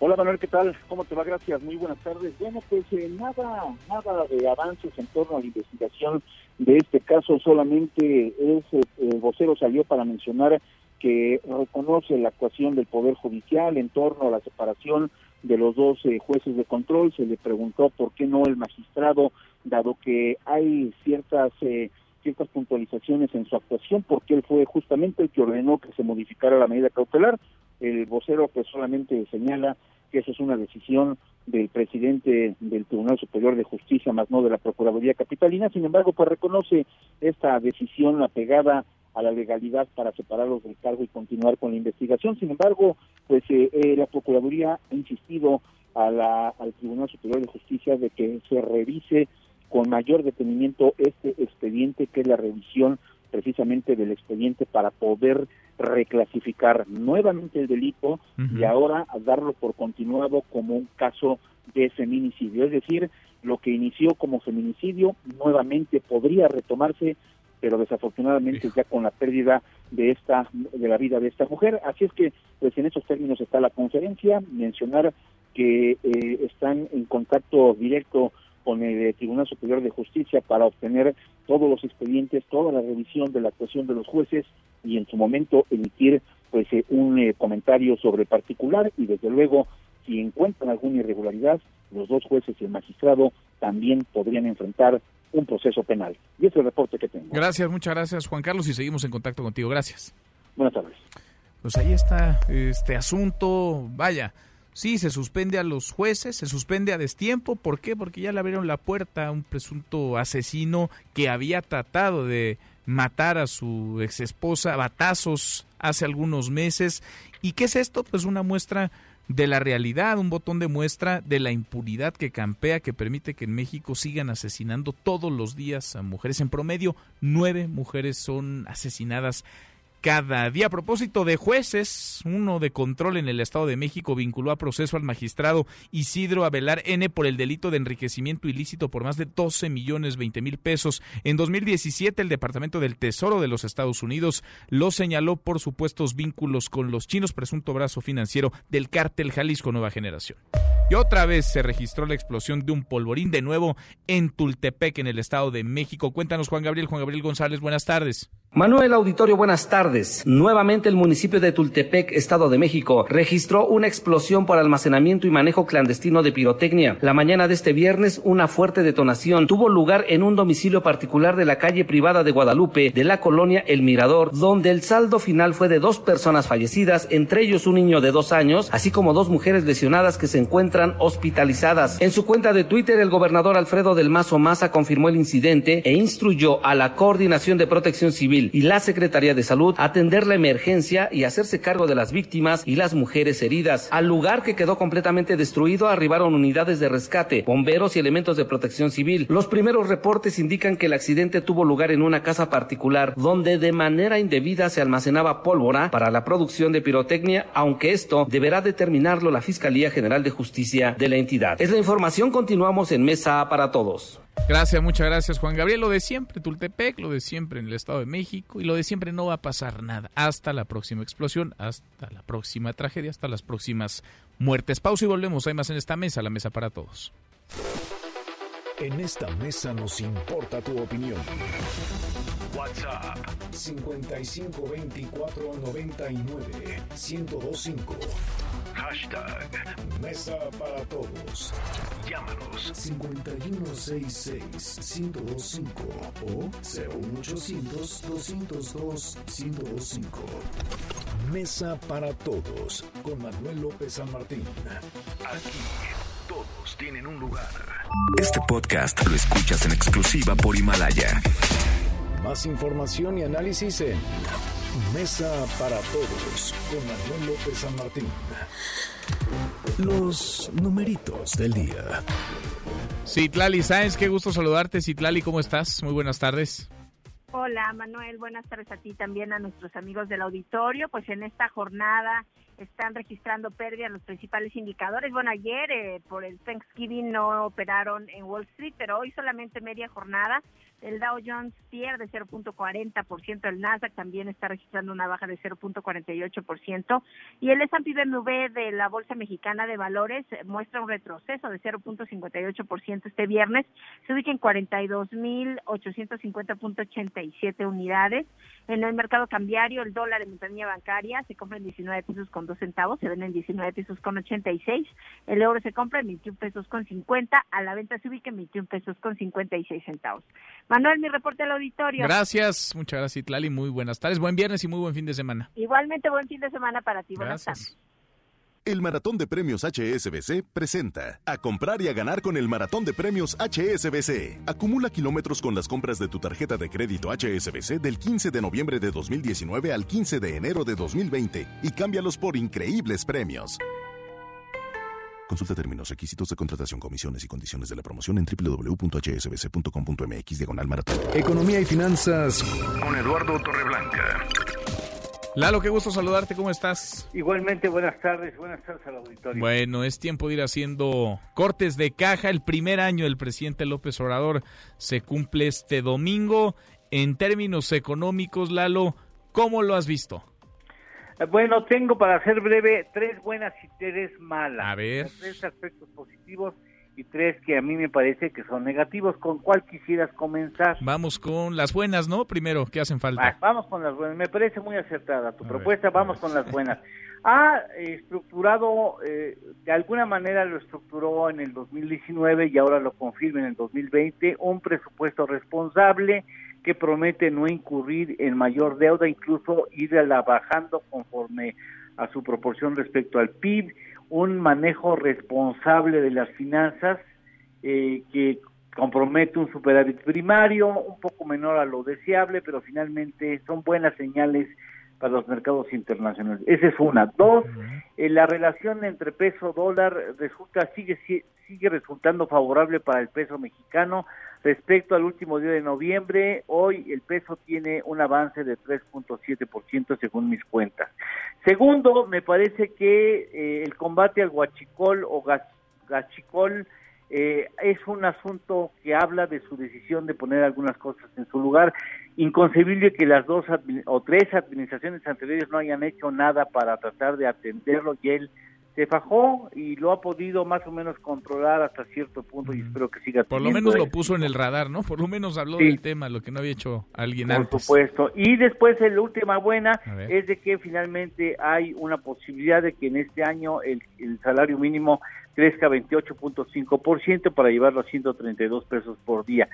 Hola Manuel, ¿qué tal? ¿Cómo te va? Gracias, muy buenas tardes. Bueno, pues eh, nada, nada de avances en torno a la investigación de este caso, solamente es, eh, vocero salió para mencionar que reconoce la actuación del Poder Judicial en torno a la separación de los dos eh, jueces de control. Se le preguntó por qué no el magistrado, dado que hay ciertas eh, ciertas puntualizaciones en su actuación, porque él fue justamente el que ordenó que se modificara la medida cautelar. El vocero pues solamente señala que esa es una decisión del presidente del Tribunal Superior de Justicia, más no de la Procuraduría Capitalina. Sin embargo, pues reconoce esta decisión apegada a la legalidad para separarlos del cargo y continuar con la investigación. Sin embargo, pues eh, eh, la Procuraduría ha insistido a la, al Tribunal Superior de Justicia de que se revise con mayor detenimiento este expediente, que es la revisión precisamente del expediente para poder reclasificar nuevamente el delito y ahora darlo por continuado como un caso de feminicidio. Es decir, lo que inició como feminicidio nuevamente podría retomarse pero desafortunadamente ya con la pérdida de esta de la vida de esta mujer. Así es que pues en esos términos está la conferencia mencionar que eh, están en contacto directo con el Tribunal Superior de Justicia para obtener todos los expedientes, toda la revisión de la actuación de los jueces y en su momento emitir pues eh, un eh, comentario sobre particular y desde luego si encuentran alguna irregularidad los dos jueces y el magistrado también podrían enfrentar un proceso penal. Y es el reporte que tengo. Gracias, muchas gracias Juan Carlos y seguimos en contacto contigo. Gracias. Buenas tardes. Pues ahí está este asunto, vaya, sí, se suspende a los jueces, se suspende a destiempo, ¿por qué? Porque ya le abrieron la puerta a un presunto asesino que había tratado de matar a su ex esposa a batazos hace algunos meses. ¿Y qué es esto? Pues una muestra de la realidad, un botón de muestra de la impunidad que campea, que permite que en México sigan asesinando todos los días a mujeres. En promedio, nueve mujeres son asesinadas cada día. A propósito de jueces, uno de control en el Estado de México vinculó a proceso al magistrado Isidro Abelar N por el delito de enriquecimiento ilícito por más de 12 millones 20 mil pesos. En 2017, el Departamento del Tesoro de los Estados Unidos lo señaló por supuestos vínculos con los chinos, presunto brazo financiero del cártel Jalisco Nueva Generación. Y otra vez se registró la explosión de un polvorín de nuevo en Tultepec, en el Estado de México. Cuéntanos, Juan Gabriel. Juan Gabriel González, buenas tardes. Manuel Auditorio, buenas tardes. Nuevamente el municipio de Tultepec, Estado de México, registró una explosión por almacenamiento y manejo clandestino de pirotecnia. La mañana de este viernes, una fuerte detonación tuvo lugar en un domicilio particular de la calle privada de Guadalupe, de la colonia El Mirador, donde el saldo final fue de dos personas fallecidas, entre ellos un niño de dos años, así como dos mujeres lesionadas que se encuentran hospitalizadas. En su cuenta de Twitter, el gobernador Alfredo del Mazo Maza confirmó el incidente e instruyó a la Coordinación de Protección Civil y la Secretaría de Salud atender la emergencia y hacerse cargo de las víctimas y las mujeres heridas. Al lugar que quedó completamente destruido arribaron unidades de rescate, bomberos y elementos de protección civil. Los primeros reportes indican que el accidente tuvo lugar en una casa particular donde de manera indebida se almacenaba pólvora para la producción de pirotecnia, aunque esto deberá determinarlo la Fiscalía General de Justicia de la entidad. Es la información, continuamos en Mesa para Todos. Gracias, muchas gracias Juan Gabriel. Lo de siempre, Tultepec, lo de siempre en el Estado de México y lo de siempre no va a pasar nada. Hasta la próxima explosión, hasta la próxima tragedia, hasta las próximas muertes. Pausa y volvemos. Hay más en esta mesa, la mesa para todos. En esta mesa nos importa tu opinión. WhatsApp 5524991025. Hashtag Mesa para Todos. Llámanos 5166-1025 o 01800-202-1025. Mesa para Todos con Manuel López San Martín. Aquí todos tienen un lugar. Este podcast lo escuchas en exclusiva por Himalaya. Más información y análisis en Mesa para Todos con Manuel López San Martín. Los numeritos del día. Citlali Sáenz, qué gusto saludarte. Citlali, ¿cómo estás? Muy buenas tardes. Hola Manuel, buenas tardes a ti también, a nuestros amigos del auditorio. Pues en esta jornada están registrando pérdidas los principales indicadores. Bueno, ayer eh, por el Thanksgiving no operaron en Wall Street, pero hoy solamente media jornada. El Dow Jones pierde 0.40%, el Nasdaq también está registrando una baja de 0.48% y el S&P BMW de la Bolsa Mexicana de Valores muestra un retroceso de 0.58% este viernes, se ubica en 42.850.87 unidades. En el mercado cambiario, el dólar en ventanilla bancaria se compra en 19 pesos con 2 centavos, se vende en 19 pesos con 86. El euro se compra en 21 pesos con 50, a la venta se ubica en 21 pesos con 56 centavos. Manuel, mi reporte al auditorio. Gracias, muchas gracias, Itlali. Muy buenas tardes, buen viernes y muy buen fin de semana. Igualmente, buen fin de semana para ti. Buenas Gracias. tardes. El Maratón de Premios HSBC presenta a comprar y a ganar con el Maratón de Premios HSBC. Acumula kilómetros con las compras de tu tarjeta de crédito HSBC del 15 de noviembre de 2019 al 15 de enero de 2020 y cámbialos por increíbles premios. Consulta términos, requisitos de contratación, comisiones y condiciones de la promoción en www.hsbc.com.mx diagonal maratón. Economía y finanzas Con Eduardo Torreblanca. Lalo, qué gusto saludarte, ¿cómo estás? Igualmente, buenas tardes, buenas tardes al auditorio. Bueno, es tiempo de ir haciendo cortes de caja. El primer año del presidente López Obrador se cumple este domingo. En términos económicos, Lalo, ¿cómo lo has visto? Eh, Bueno, tengo para ser breve tres buenas y tres malas. A ver. Tres aspectos positivos y tres que a mí me parece que son negativos. ¿Con cuál quisieras comenzar? Vamos con las buenas, ¿no? Primero, ¿qué hacen Ah, falta? vamos con las buenas. Me parece muy acertada tu propuesta. vamos con las buenas. Ha estructurado, eh, de alguna manera lo estructuró en el 2019 y ahora lo confirma en el 2020, un presupuesto responsable que promete no incurrir en mayor deuda, incluso irla bajando conforme a su proporción respecto al PIB, un manejo responsable de las finanzas eh, que compromete un superávit primario, un poco menor a lo deseable, pero finalmente son buenas señales para los mercados internacionales. Esa es una. Dos, eh, la relación entre peso dólar resulta sigue si- sigue resultando favorable para el peso mexicano respecto al último día de noviembre. Hoy el peso tiene un avance de 3.7% según mis cuentas. Segundo, me parece que eh, el combate al huachicol o gas- gachicol eh, es un asunto que habla de su decisión de poner algunas cosas en su lugar. Inconcebible que las dos o tres administraciones anteriores no hayan hecho nada para tratar de atenderlo y él se fajó y lo ha podido más o menos controlar hasta cierto punto y espero que siga Por lo menos lo puso en el radar, ¿no? Por lo menos habló Sí. del tema, lo que no había hecho alguien Por antes. supuesto. Y después la última buena es de que finalmente hay una posibilidad de que en este año el, el salario mínimo crezca 28.5% para llevarlo a 132 pesos por día.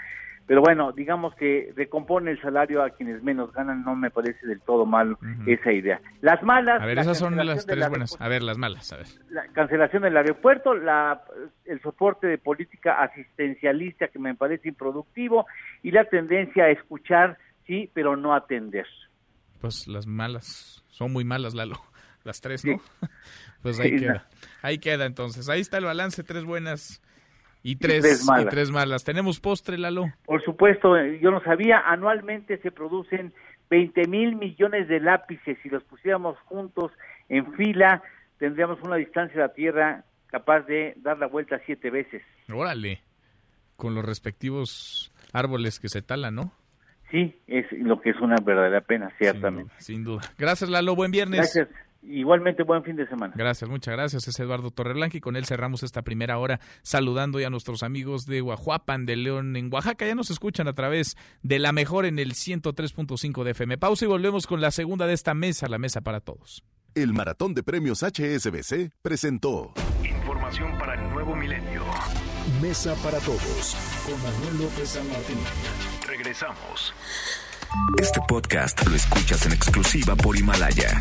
Pero bueno, digamos que recompone el salario a quienes menos ganan, no me parece del todo mal esa idea. Las malas... A ver, esas son las tres buenas. A ver, las malas, a ver. la cancelación del aeropuerto, la, el soporte de política asistencialista que me parece improductivo y la tendencia a escuchar, sí, pero no atender. Pues las malas. Son muy malas, Lalo. Las tres, ¿no? Pues ahí Sí, queda. Ahí queda entonces. Ahí está el balance, tres buenas y tres, tres malas. y tres malas. ¿Tenemos postre, Lalo? Por supuesto, eh, yo no sabía, anualmente se producen 20 mil millones de lápices. Si los pusiéramos juntos en fila, tendríamos una distancia de la Tierra capaz de dar la vuelta siete veces. Órale. Con los respectivos árboles que se talan, ¿no? Sí, es lo que es una verdadera pena, ciertamente. Sin duda. Gracias, Lalo. Buen viernes. Gracias. Igualmente, buen fin de semana. Gracias, muchas gracias. Es Eduardo Torreblanca y con él cerramos esta primera hora saludando ya a nuestros amigos de Guajuapan, de León, en Oaxaca. Ya nos escuchan a través de la mejor en el 103.5 de FM. Pausa y volvemos con la segunda de esta mesa, la mesa para todos. El Maratón de Premios HSBC presentó Información para el nuevo milenio. Mesa para todos con Manuel López San Martín. Regresamos. Este podcast lo escuchas en exclusiva por Himalaya.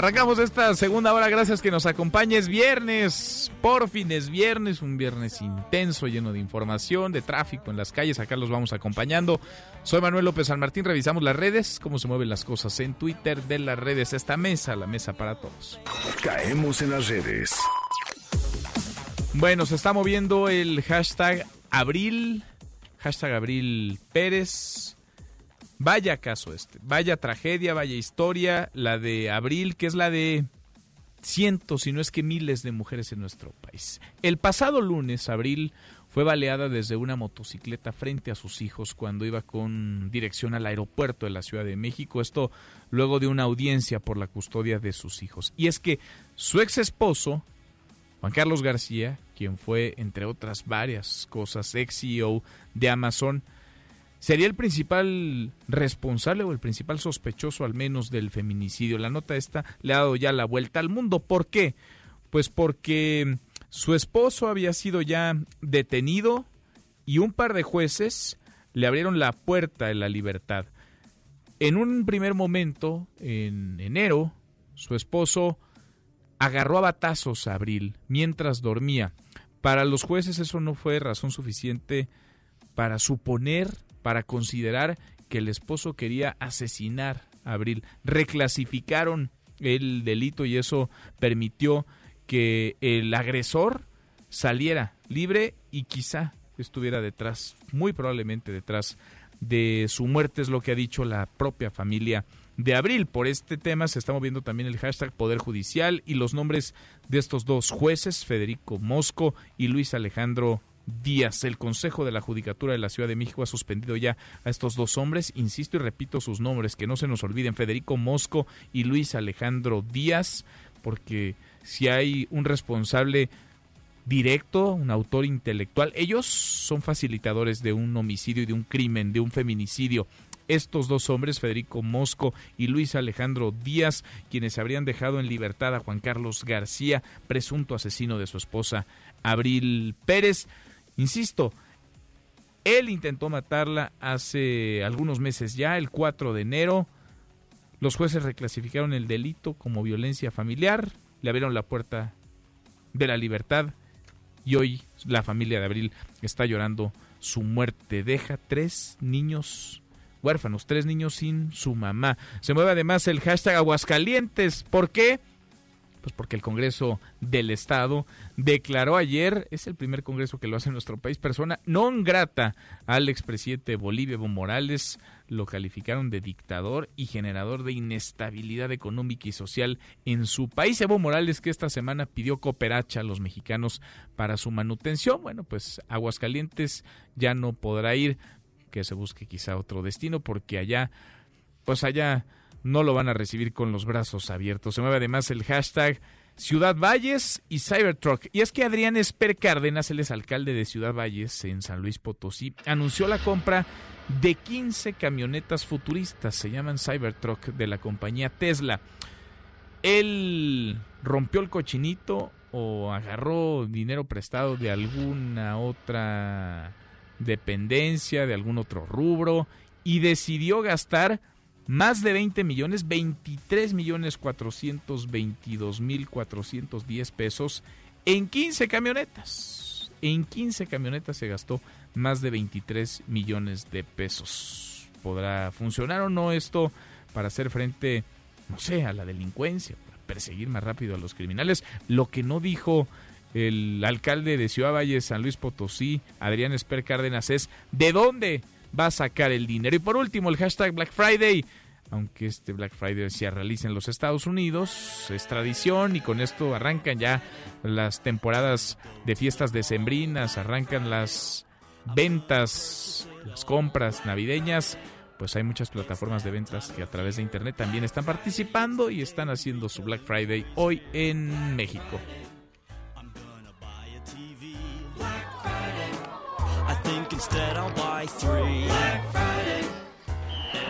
Arrancamos esta segunda hora, gracias que nos acompañes. Viernes, Por fin es viernes, un viernes intenso, lleno de información, de tráfico en las calles. Acá los vamos acompañando. Soy Manuel López San Martín. Revisamos las redes, cómo se mueven las cosas en Twitter de las redes. Esta mesa, la mesa para todos. Caemos en las redes. Bueno, se está moviendo el hashtag Abril, hashtag Abril Pérez. Vaya caso este, vaya tragedia, vaya historia, la de Abril, que es la de cientos, si no es que miles de mujeres en nuestro país. El pasado lunes, Abril, fue baleada desde una motocicleta frente a sus hijos cuando iba con dirección al aeropuerto de la Ciudad de México. Esto luego de una audiencia por la custodia de sus hijos. Y es que su ex esposo, Juan Carlos García, quien fue, entre otras varias cosas, ex CEO de Amazon, sería el principal responsable o el principal sospechoso al menos del feminicidio. La nota esta le ha dado ya la vuelta al mundo. ¿Por qué? Pues porque su esposo había sido ya detenido y un par de jueces le abrieron la puerta de la libertad. En un primer momento, en enero, su esposo agarró a batazos a Abril mientras dormía. Para los jueces eso no fue razón suficiente para suponer para considerar que el esposo quería asesinar a Abril. Reclasificaron el delito y eso permitió que el agresor saliera libre y quizá estuviera detrás, muy probablemente detrás de su muerte, es lo que ha dicho la propia familia de Abril. Por este tema se está moviendo también el hashtag Poder Judicial y los nombres de estos dos jueces, Federico Mosco y Luis Alejandro días. El Consejo de la Judicatura de la Ciudad de México ha suspendido ya a estos dos hombres. Insisto y repito sus nombres, que no se nos olviden, Federico Mosco y Luis Alejandro Díaz, porque si hay un responsable directo, un autor intelectual, ellos son facilitadores de un homicidio y de un crimen, de un feminicidio. Estos dos hombres, Federico Mosco y Luis Alejandro Díaz, quienes habrían dejado en libertad a Juan Carlos García, presunto asesino de su esposa Abril Pérez. Insisto, él intentó matarla hace algunos meses ya, el 4 de enero. Los jueces reclasificaron el delito como violencia familiar, le abrieron la puerta de la libertad y hoy la familia de Abril está llorando su muerte. Deja tres niños huérfanos, tres niños sin su mamá. Se mueve además el hashtag Aguascalientes. ¿Por qué? Pues porque el Congreso del Estado declaró ayer, es el primer Congreso que lo hace en nuestro país, persona non grata al expresidente Bolivia Evo Morales. Lo calificaron de dictador y generador de inestabilidad económica y social en su país. Evo Morales que esta semana pidió cooperacha a los mexicanos para su manutención. Bueno, pues Aguascalientes ya no podrá ir, que se busque quizá otro destino porque allá, pues allá no lo van a recibir con los brazos abiertos. Se mueve además el hashtag Ciudad Valles y Cybertruck. Y es que Adrián Esper Cárdenas, es alcalde de Ciudad Valles en San Luis Potosí, anunció la compra de 15 camionetas futuristas, se llaman Cybertruck, de la compañía Tesla. Él rompió el cochinito o agarró dinero prestado de alguna otra dependencia, de algún otro rubro, y decidió gastar más de 20 millones, 23 millones 422 mil 410 pesos en 15 camionetas. En 15 camionetas se gastó más de 23 millones de pesos. ¿Podrá funcionar o no esto para hacer frente, no sé, a la delincuencia, para perseguir más rápido a los criminales? Lo que no dijo el alcalde de Ciudad Valle, San Luis Potosí, Adrián Esper Cárdenas, es ¿de dónde va a sacar el dinero? Y por último, el hashtag Black Friday aunque este Black Friday se realiza en los Estados Unidos, es tradición y con esto arrancan ya las temporadas de fiestas decembrinas, arrancan las ventas, las compras navideñas, pues hay muchas plataformas de ventas que a través de internet también están participando y están haciendo su Black Friday hoy en México.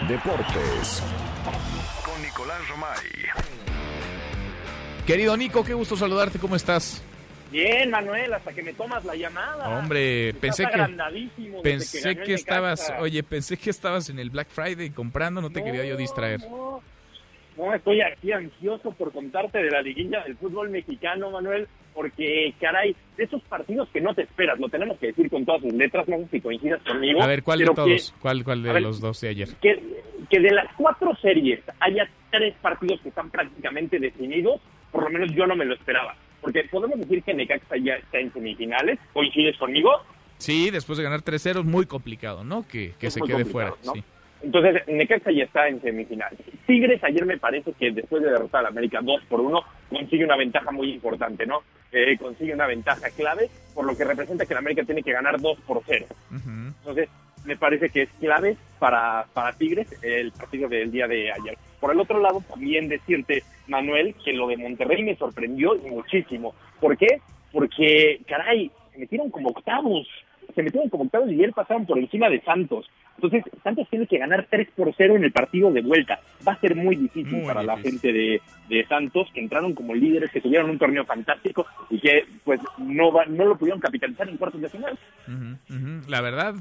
Deportes. Con Nicolás Romay. Querido Nico, qué gusto saludarte, ¿cómo estás? Bien, Manuel, hasta que me tomas la llamada. Hombre, pensé que pensé que, estabas, oye, pensé que estabas en el Black Friday comprando, no te quería yo distraer. No, no, estoy aquí ansioso por contarte de la liguilla del fútbol mexicano, Manuel. Porque, caray, de esos partidos que no te esperas, lo tenemos que decir con todas sus letras, no sé si coincidas conmigo. A ver, ¿cuál de que- todos? ¿Cuál, cuál de ver, los dos de ayer? que, que de las cuatro series haya tres partidos que están prácticamente definidos, por lo menos yo no me lo esperaba. Porque podemos decir que Necaxa ya está en semifinales, ¿coincides conmigo? Sí, después de ganar 3-0 es muy complicado, ¿no? Que, que Es se quede fuera. ¿no? sí. Entonces, Necaxa ya está en semifinales. Tigres ayer me parece que después de derrotar al América 2 por 1, consigue una ventaja muy importante, ¿no? Eh, consigue una ventaja clave, por lo que representa que el América tiene que ganar 2 por 0. Entonces, me parece que es clave para, para Tigres el partido del día de ayer. Por el otro lado, también decirte, Manuel, que lo de Monterrey me sorprendió muchísimo. ¿Por qué? Porque, caray, se metieron como octavos. Se metieron como octavos y ayer pasaron por encima de Santos. Entonces, Santos tiene que ganar 3 por 0 en el partido de vuelta. Va a ser muy difícil Muy para la gente de, de Santos, que entraron como líderes, que tuvieron un torneo fantástico y que pues no, va- no lo pudieron capitalizar en cuartos de final. La verdad,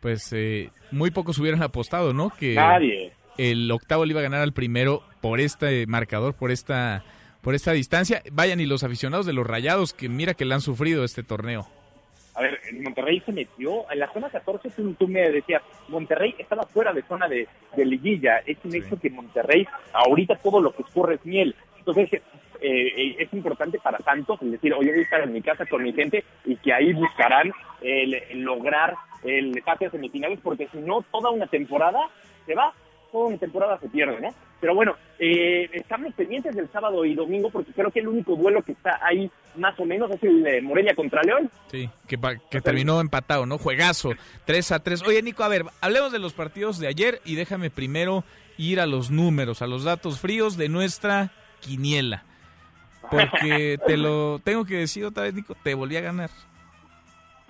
pues eh, muy pocos hubieran apostado, ¿no? Que Nadie. el octavo le iba a ganar al primero por este marcador, por esta por esta distancia. Vayan y los aficionados de los Rayados, que mira que le han sufrido este torneo. A ver, Monterrey se metió en la zona 14. Tú, tú me decías, Monterrey estaba fuera de zona de, de liguilla. Es un hecho que Monterrey, ahorita todo lo que escurre es miel. Entonces, eh, eh, es importante para Santos decir, oye, voy a estar en mi casa con mi gente y que ahí buscarán el, el lograr el pase a semifinales, porque si no, toda una temporada se va, toda una temporada se pierde, ¿no? Pero bueno, eh, estamos pendientes del sábado y domingo porque creo que el único duelo que está ahí más o menos es el de Morelia contra León. Sí, que, que terminó empatado, ¿no? Juegazo, 3 a 3. Oye, Nico, a ver, hablemos de los partidos de ayer y déjame primero ir a los números, a los datos fríos de nuestra quiniela. Porque te lo tengo que decir otra vez, Nico, te volví a ganar.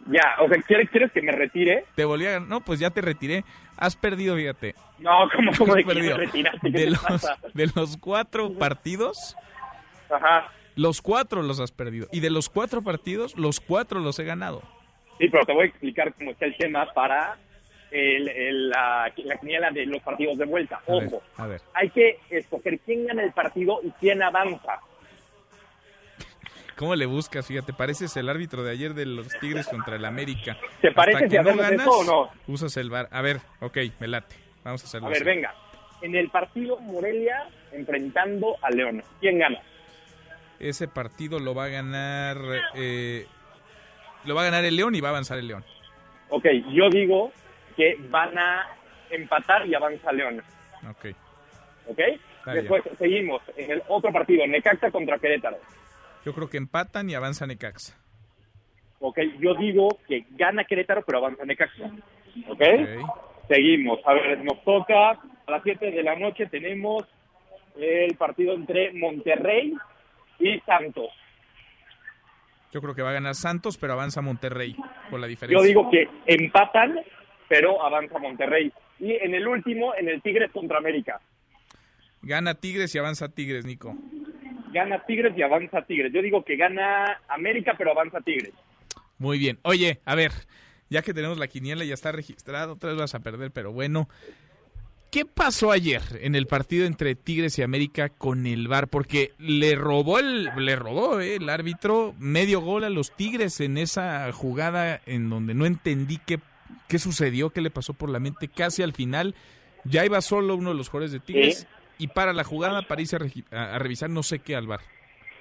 Ya, o sea, ¿quieres, ¿quieres que me retire? Te volví a ganar. No, pues ya te retiré. Has perdido, fíjate. No, ¿cómo, cómo de perdido. me retiraste? ¿Qué De los, pasa? de los cuatro partidos, Ajá. los cuatro los has perdido. Y de los cuatro partidos, los cuatro los he ganado. Sí, pero te voy a explicar cómo está el tema para el, el- la, la quiniela de los partidos de vuelta. A ver, Ojo, a ver. hay que escoger quién gana el partido y quién avanza. ¿Cómo le buscas? Fíjate, pareces el árbitro de ayer de los Tigres contra el América. ¿Te parece que si hacemos eso o no? Usas el bar. A ver, ok, me late. Vamos a hacerlo A ver, así. venga. En el partido Morelia enfrentando a León. ¿Quién gana? Ese partido lo va a ganar... eh, lo va a ganar el León y va a avanzar el León. Ok, yo digo que van a empatar y avanza León. Ok. ¿Ok? Está Después seguimos en el otro partido, Necaxa contra Querétaro. Yo creo que empatan y avanza Necaxa. Ok, yo digo que gana Querétaro, pero avanza Necaxa. ¿Ok? Ok. Seguimos. A ver, nos toca a las 7 de la noche tenemos el partido entre Monterrey y Santos. Yo creo que va a ganar Santos, pero avanza Monterrey por la diferencia. Yo digo que empatan, pero avanza Monterrey. Y en el último, en el Tigres contra América. Gana Tigres y avanza Tigres, Nico. Gana Tigres y avanza Tigres. Yo digo que gana América, pero avanza Tigres. Muy bien. Oye, a ver, ya que tenemos la quiniela, ya está registrado, otra vez vas a perder, pero bueno. ¿Qué pasó ayer en el partido entre Tigres y América con el VAR? Porque le robó el, le robó eh, el árbitro medio gol a los Tigres en esa jugada en donde no entendí qué, qué sucedió, qué le pasó por la mente. Casi al final ya iba solo uno de los jugadores de Tigres y para la jugada para irse a, regi- a- revisar no sé qué al VAR.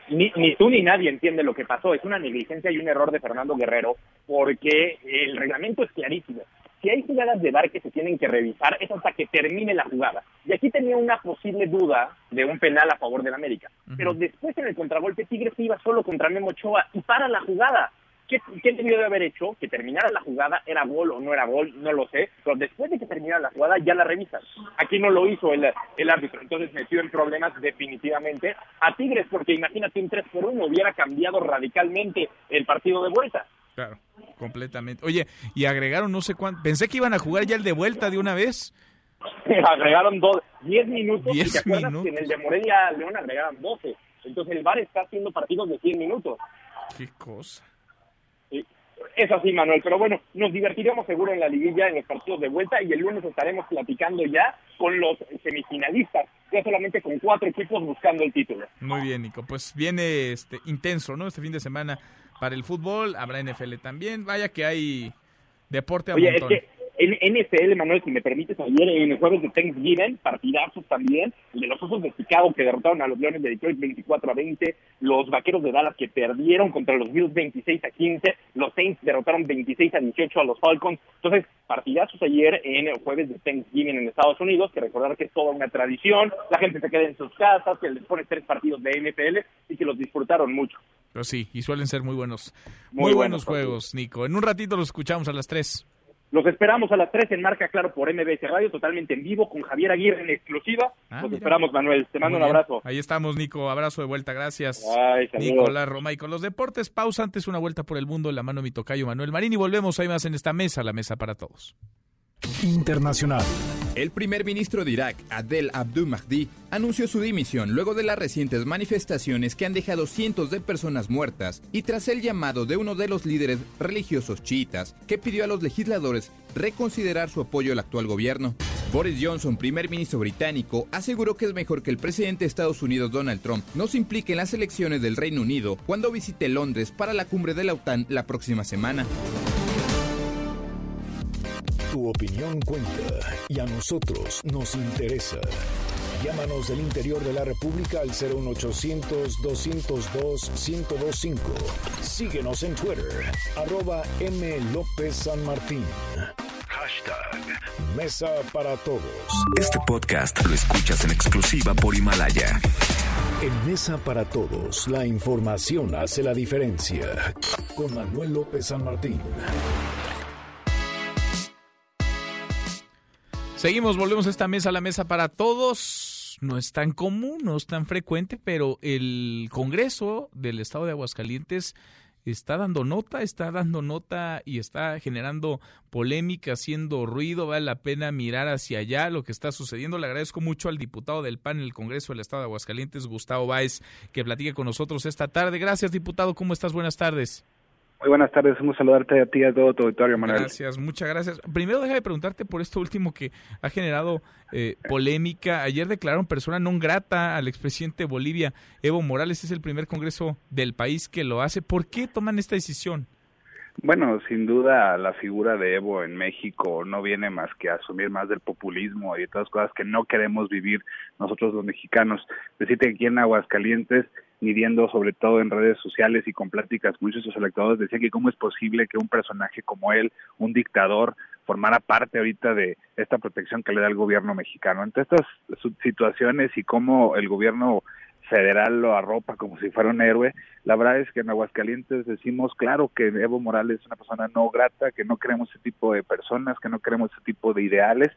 Ni, ni tú ni nadie entiende lo que pasó. Es una negligencia y un error de Fernando Guerrero, porque el reglamento es clarísimo. Si hay jugadas de VAR que se tienen que revisar, es hasta que termine la jugada. Y aquí tenía una posible duda de un penal a favor del América. Pero después en el contragolpe, Tigres iba solo contra Memo Ochoa y para la jugada. ¿Qué, ¿Qué debió de haber hecho? Que terminara la jugada, era gol o no era gol, no lo sé, pero después de que terminara la jugada ya la revisas. Aquí no lo hizo el, el árbitro, entonces metió en problemas definitivamente a Tigres, porque imagínate un 3 por 1 hubiera cambiado radicalmente el partido de vuelta. Claro, completamente. Oye, y agregaron no sé cuánto. Pensé que iban a jugar ya el de vuelta de una vez. agregaron dos, 10 minutos, y Diez te acuerdas minutos. que en el de Morelia León agregaron 12. Entonces el VAR está haciendo partidos de 100 minutos. Qué cosa. Sí. Es así, Manuel, pero bueno, nos divertiremos seguro en la liguilla, en los partidos de vuelta, y el lunes estaremos platicando ya con los semifinalistas, ya solamente con cuatro equipos buscando el título. Muy bien, Nico. Pues viene este intenso, ¿no? Este fin de semana para el fútbol, habrá NFL también. Vaya que hay deporte a Oye, montón. es que en NFL, Manuel, si me permites, ayer en el jueves de Thanksgiving, partidazos también, el de los Osos de Chicago que derrotaron a los Leones de Detroit 24 a 20, los Vaqueros de Dallas que perdieron contra los Bills 26 a 15, los Saints derrotaron 26 a 18 a los Falcons. Entonces, partidazos ayer en el jueves de Thanksgiving en Estados Unidos, que recordar que es toda una tradición, la gente se queda en sus casas, que les pone tres partidos de NFL y que los disfrutaron mucho. Pero sí, y suelen ser muy buenos. Muy Muy, buenos buenos juegos, Nico. En un ratito los escuchamos a las 3. Los esperamos a las 3 en Marca Claro por MBS Radio, totalmente en vivo, con Javier Aguirre en exclusiva. Ah, Los mira. esperamos, Manuel. Te mando Muy un bien. abrazo. Ahí estamos, Nico. Abrazo de vuelta, gracias. Ay, saludos. Nicolás Roma. Y con los deportes, pausa antes una vuelta por el mundo, la mano de mi tocayo Manuel Marín. Y volvemos ahí más en esta mesa, la mesa para todos. Internacional. El primer ministro de Irak, Adel Abdul Mahdi, anunció su dimisión luego de las recientes manifestaciones que han dejado cientos de personas muertas y tras el llamado de uno de los líderes religiosos chiitas que pidió a los legisladores reconsiderar su apoyo al actual gobierno. Boris Johnson, primer ministro británico, aseguró que es mejor que el presidente de Estados Unidos Donald Trump no se implique en las elecciones del Reino Unido cuando visite Londres para la cumbre de la OTAN la próxima semana. Tu opinión cuenta y a nosotros nos interesa. Llámanos del interior de la República al 01800-202-1025. Síguenos en Twitter, arroba M. López San Martín. Hashtag Mesa para Todos. Este podcast lo escuchas en exclusiva por Himalaya. En Mesa para Todos, la información hace la diferencia. Con Manuel López San Martín. Seguimos, volvemos a esta mesa, la mesa para todos. No es tan común, no es tan frecuente, pero el Congreso del Estado de Aguascalientes está dando nota, está dando nota y está generando polémica, haciendo ruido. Vale la pena mirar hacia allá lo que está sucediendo. Le agradezco mucho al diputado del PAN en el Congreso del Estado de Aguascalientes, Gustavo Báez, que platique con nosotros esta tarde. Gracias, diputado. ¿Cómo estás? Buenas tardes. Muy buenas tardes, un saludarte a ti y a todo tu auditorio, Manuel. Gracias, muchas gracias. Primero déjame preguntarte por esto último que ha generado eh, polémica. Ayer declararon persona non grata al expresidente de Bolivia, Evo Morales. Es el primer congreso del país que lo hace. ¿Por qué toman esta decisión? Bueno, sin duda la figura de Evo en México no viene más que a asumir más del populismo y de todas cosas que no queremos vivir nosotros los mexicanos. Decirte que aquí en Aguascalientes, midiendo sobre todo en redes sociales y con pláticas muchos de sus electores, decía que cómo es posible que un personaje como él, un dictador, formara parte ahorita de esta protección que le da el gobierno mexicano. Entre estas situaciones y cómo el gobierno federal lo arropa como si fuera un héroe. La verdad es que en Aguascalientes decimos, claro, que Evo Morales es una persona no grata, que no queremos ese tipo de personas, que no queremos ese tipo de ideales,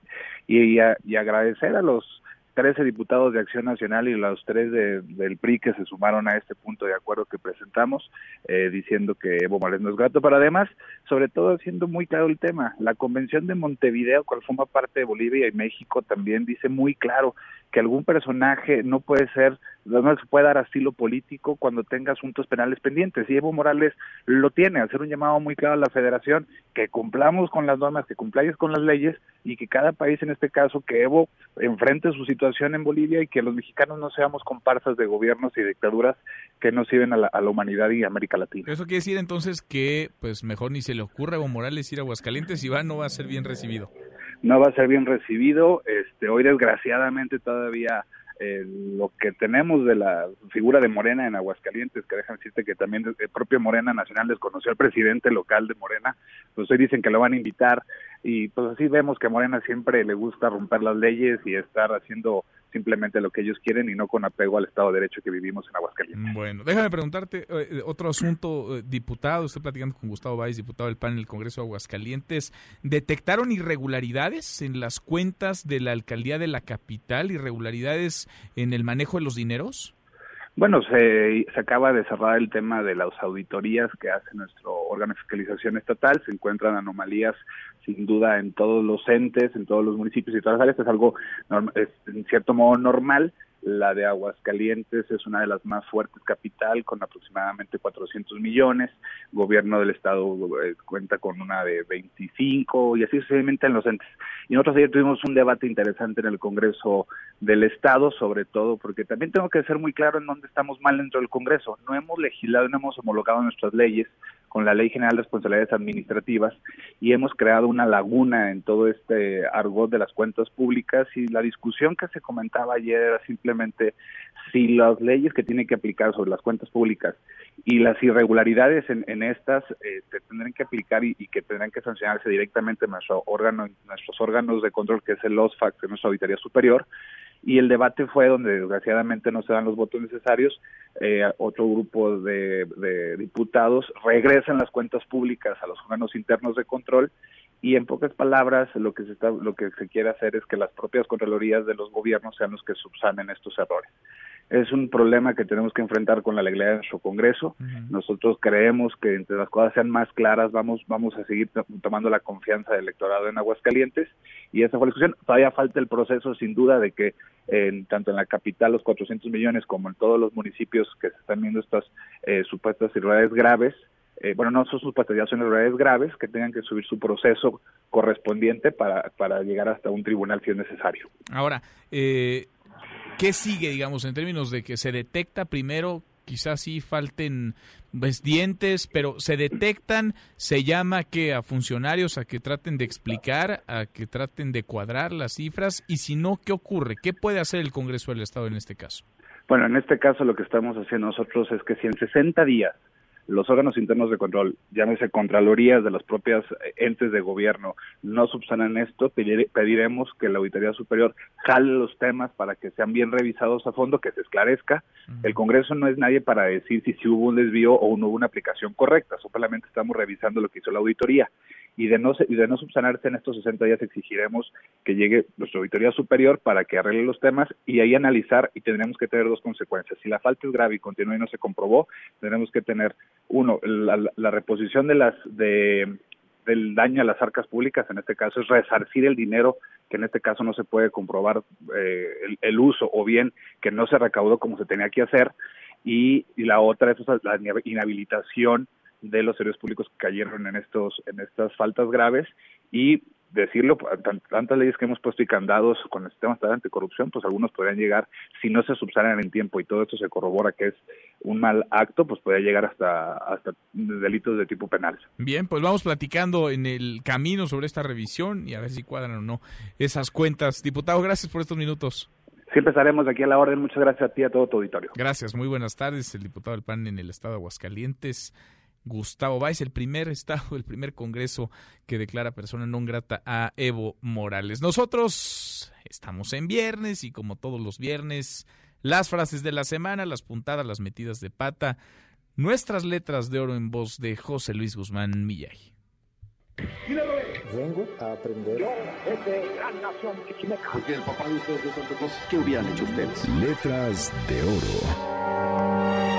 y, y y agradecer a los 13 diputados de Acción Nacional y los tres de- del PRI que se sumaron a este punto de acuerdo que presentamos, eh, diciendo que Evo Morales no es grato, pero además, sobre todo, siendo muy claro el tema, la Convención de Montevideo, cual forma parte de Bolivia y México, también dice muy claro que algún personaje no puede ser, no se puede dar asilo político cuando tenga asuntos penales pendientes. Y Evo Morales lo tiene, hacer un llamado muy claro a la federación, que cumplamos con las normas, que cumpláis con las leyes y que cada país, en este caso, que Evo enfrente su situación en Bolivia y que los mexicanos no seamos comparsas de gobiernos y dictaduras que no sirven a la, a la humanidad y a América Latina. Eso quiere decir entonces que, pues mejor ni se le ocurre a Evo Morales ir a Aguascalientes y va, no va a ser bien recibido. no va a ser bien recibido. Este, hoy desgraciadamente todavía eh, lo que tenemos de la figura de Morena en Aguascalientes, que dejan decirte que también el propio Morena Nacional desconoció al presidente local de Morena, pues hoy dicen que lo van a invitar y pues así vemos que a Morena siempre le gusta romper las leyes y estar haciendo simplemente lo que ellos quieren y no con apego al Estado de Derecho que vivimos en Aguascalientes. Bueno, déjame preguntarte eh, otro asunto, eh, diputado, estoy platicando con Gustavo Báez, diputado del PAN en el Congreso de Aguascalientes. ¿Detectaron irregularidades en las cuentas de la alcaldía de la capital, irregularidades en el manejo de los dineros? Bueno, se, se acaba de cerrar el tema de las auditorías que hace nuestro órgano de fiscalización estatal. Se encuentran anomalías, sin duda, en todos los entes, en todos los municipios y todas las áreas. Es algo, es, en cierto modo, normal. La de Aguascalientes es una de las más fuertes capital, con aproximadamente 400 millones. Gobierno del Estado eh, cuenta con una de 25 y así sucesivamente en los entes. Y nosotros ayer tuvimos un debate interesante en el Congreso del Estado, sobre todo porque también tengo que ser muy claro en dónde estamos mal dentro del Congreso. No hemos legislado, no hemos homologado nuestras leyes con la Ley General de Responsabilidades Administrativas y hemos creado una laguna en todo este argot de las cuentas públicas y la discusión que se comentaba ayer era simplemente si las leyes que tienen que aplicar sobre las cuentas públicas y las irregularidades en, estas eh, se tendrán que aplicar y, que tendrán que sancionarse directamente en nuestro órgano, nuestros órganos de control que es el OSFAC, es nuestra auditoría superior, y el debate fue donde desgraciadamente no se dan los votos necesarios, eh, otro grupo de, diputados regresan las cuentas públicas a los órganos internos de control y en pocas palabras lo que se está lo que se quiere hacer es que las propias contralorías de los gobiernos sean los que subsanen estos errores es un problema que tenemos que enfrentar con la legalidad de nuestro Congreso. Nosotros creemos que entre las cosas sean más claras, vamos, vamos a seguir tomando la confianza del electorado en Aguascalientes y esa fue la discusión. Todavía falta el proceso, sin duda, de que en, tanto en la capital los 400 millones como en todos los municipios que se están viendo estas eh, supuestas irregularidades graves, eh, bueno, no son supuestas, ya son irregularidades graves, que tengan que subir su proceso correspondiente para, para llegar hasta un tribunal si es necesario. Ahora, eh, ¿Qué sigue, digamos, en términos de que se detecta primero, quizás sí falten pues, dientes, pero se detectan, se llama que a funcionarios a que traten de explicar, a que traten de cuadrar las cifras, y si no, ¿qué ocurre? ¿Qué puede hacer el Congreso del Estado en este caso? Bueno, en este caso lo que estamos haciendo nosotros es que si en 60 días los órganos internos de control, llámese contralorías de las propias eh, entes de gobierno, no subsanan esto, pediremos que la Auditoría Superior jale los temas para que sean bien revisados a fondo, que se esclarezca. El Congreso no es nadie para decir si, si hubo un desvío o no hubo una aplicación correcta, solamente estamos revisando lo que hizo la auditoría y de no y de no subsanarse en estos 60 días exigiremos que llegue nuestra auditoría superior para que arregle los temas y ahí analizar y tendremos que tener dos consecuencias. Si la falta es grave y continúa y no se comprobó, tendremos que tener uno la, reposición de las de del daño a las arcas públicas, en este caso es resarcir el dinero que en este caso no se puede comprobar eh, el, uso o bien que no se recaudó como se tenía que hacer y, y la otra es la inhabilitación de los servicios públicos que cayeron en estos en estas faltas graves y decirlo, tantas leyes que hemos puesto y candados con el sistema estatal de anticorrupción, pues algunos podrían llegar, si no se subsanan en tiempo y todo esto se corrobora que es un mal acto, pues podría llegar hasta, hasta delitos de tipo penal. Bien, pues vamos platicando en el camino sobre esta revisión y a ver si cuadran o no esas cuentas. Diputado, gracias por estos minutos. Siempre estaremos aquí a la orden. Muchas gracias a ti y a todo tu auditorio. Gracias, muy buenas tardes. El diputado del PAN en el estado de Aguascalientes. Gustavo Báez, el primer estado, el primer congreso que declara persona no grata a Evo Morales. Nosotros estamos en viernes y como todos los viernes, las frases de la semana, las puntadas, las metidas de pata, nuestras letras de oro en voz de José Luis Guzmán Millay. Vengo a aprender. Porque el papá de ustedes de Cruz, ¿qué hubieran hecho ustedes? Letras de oro.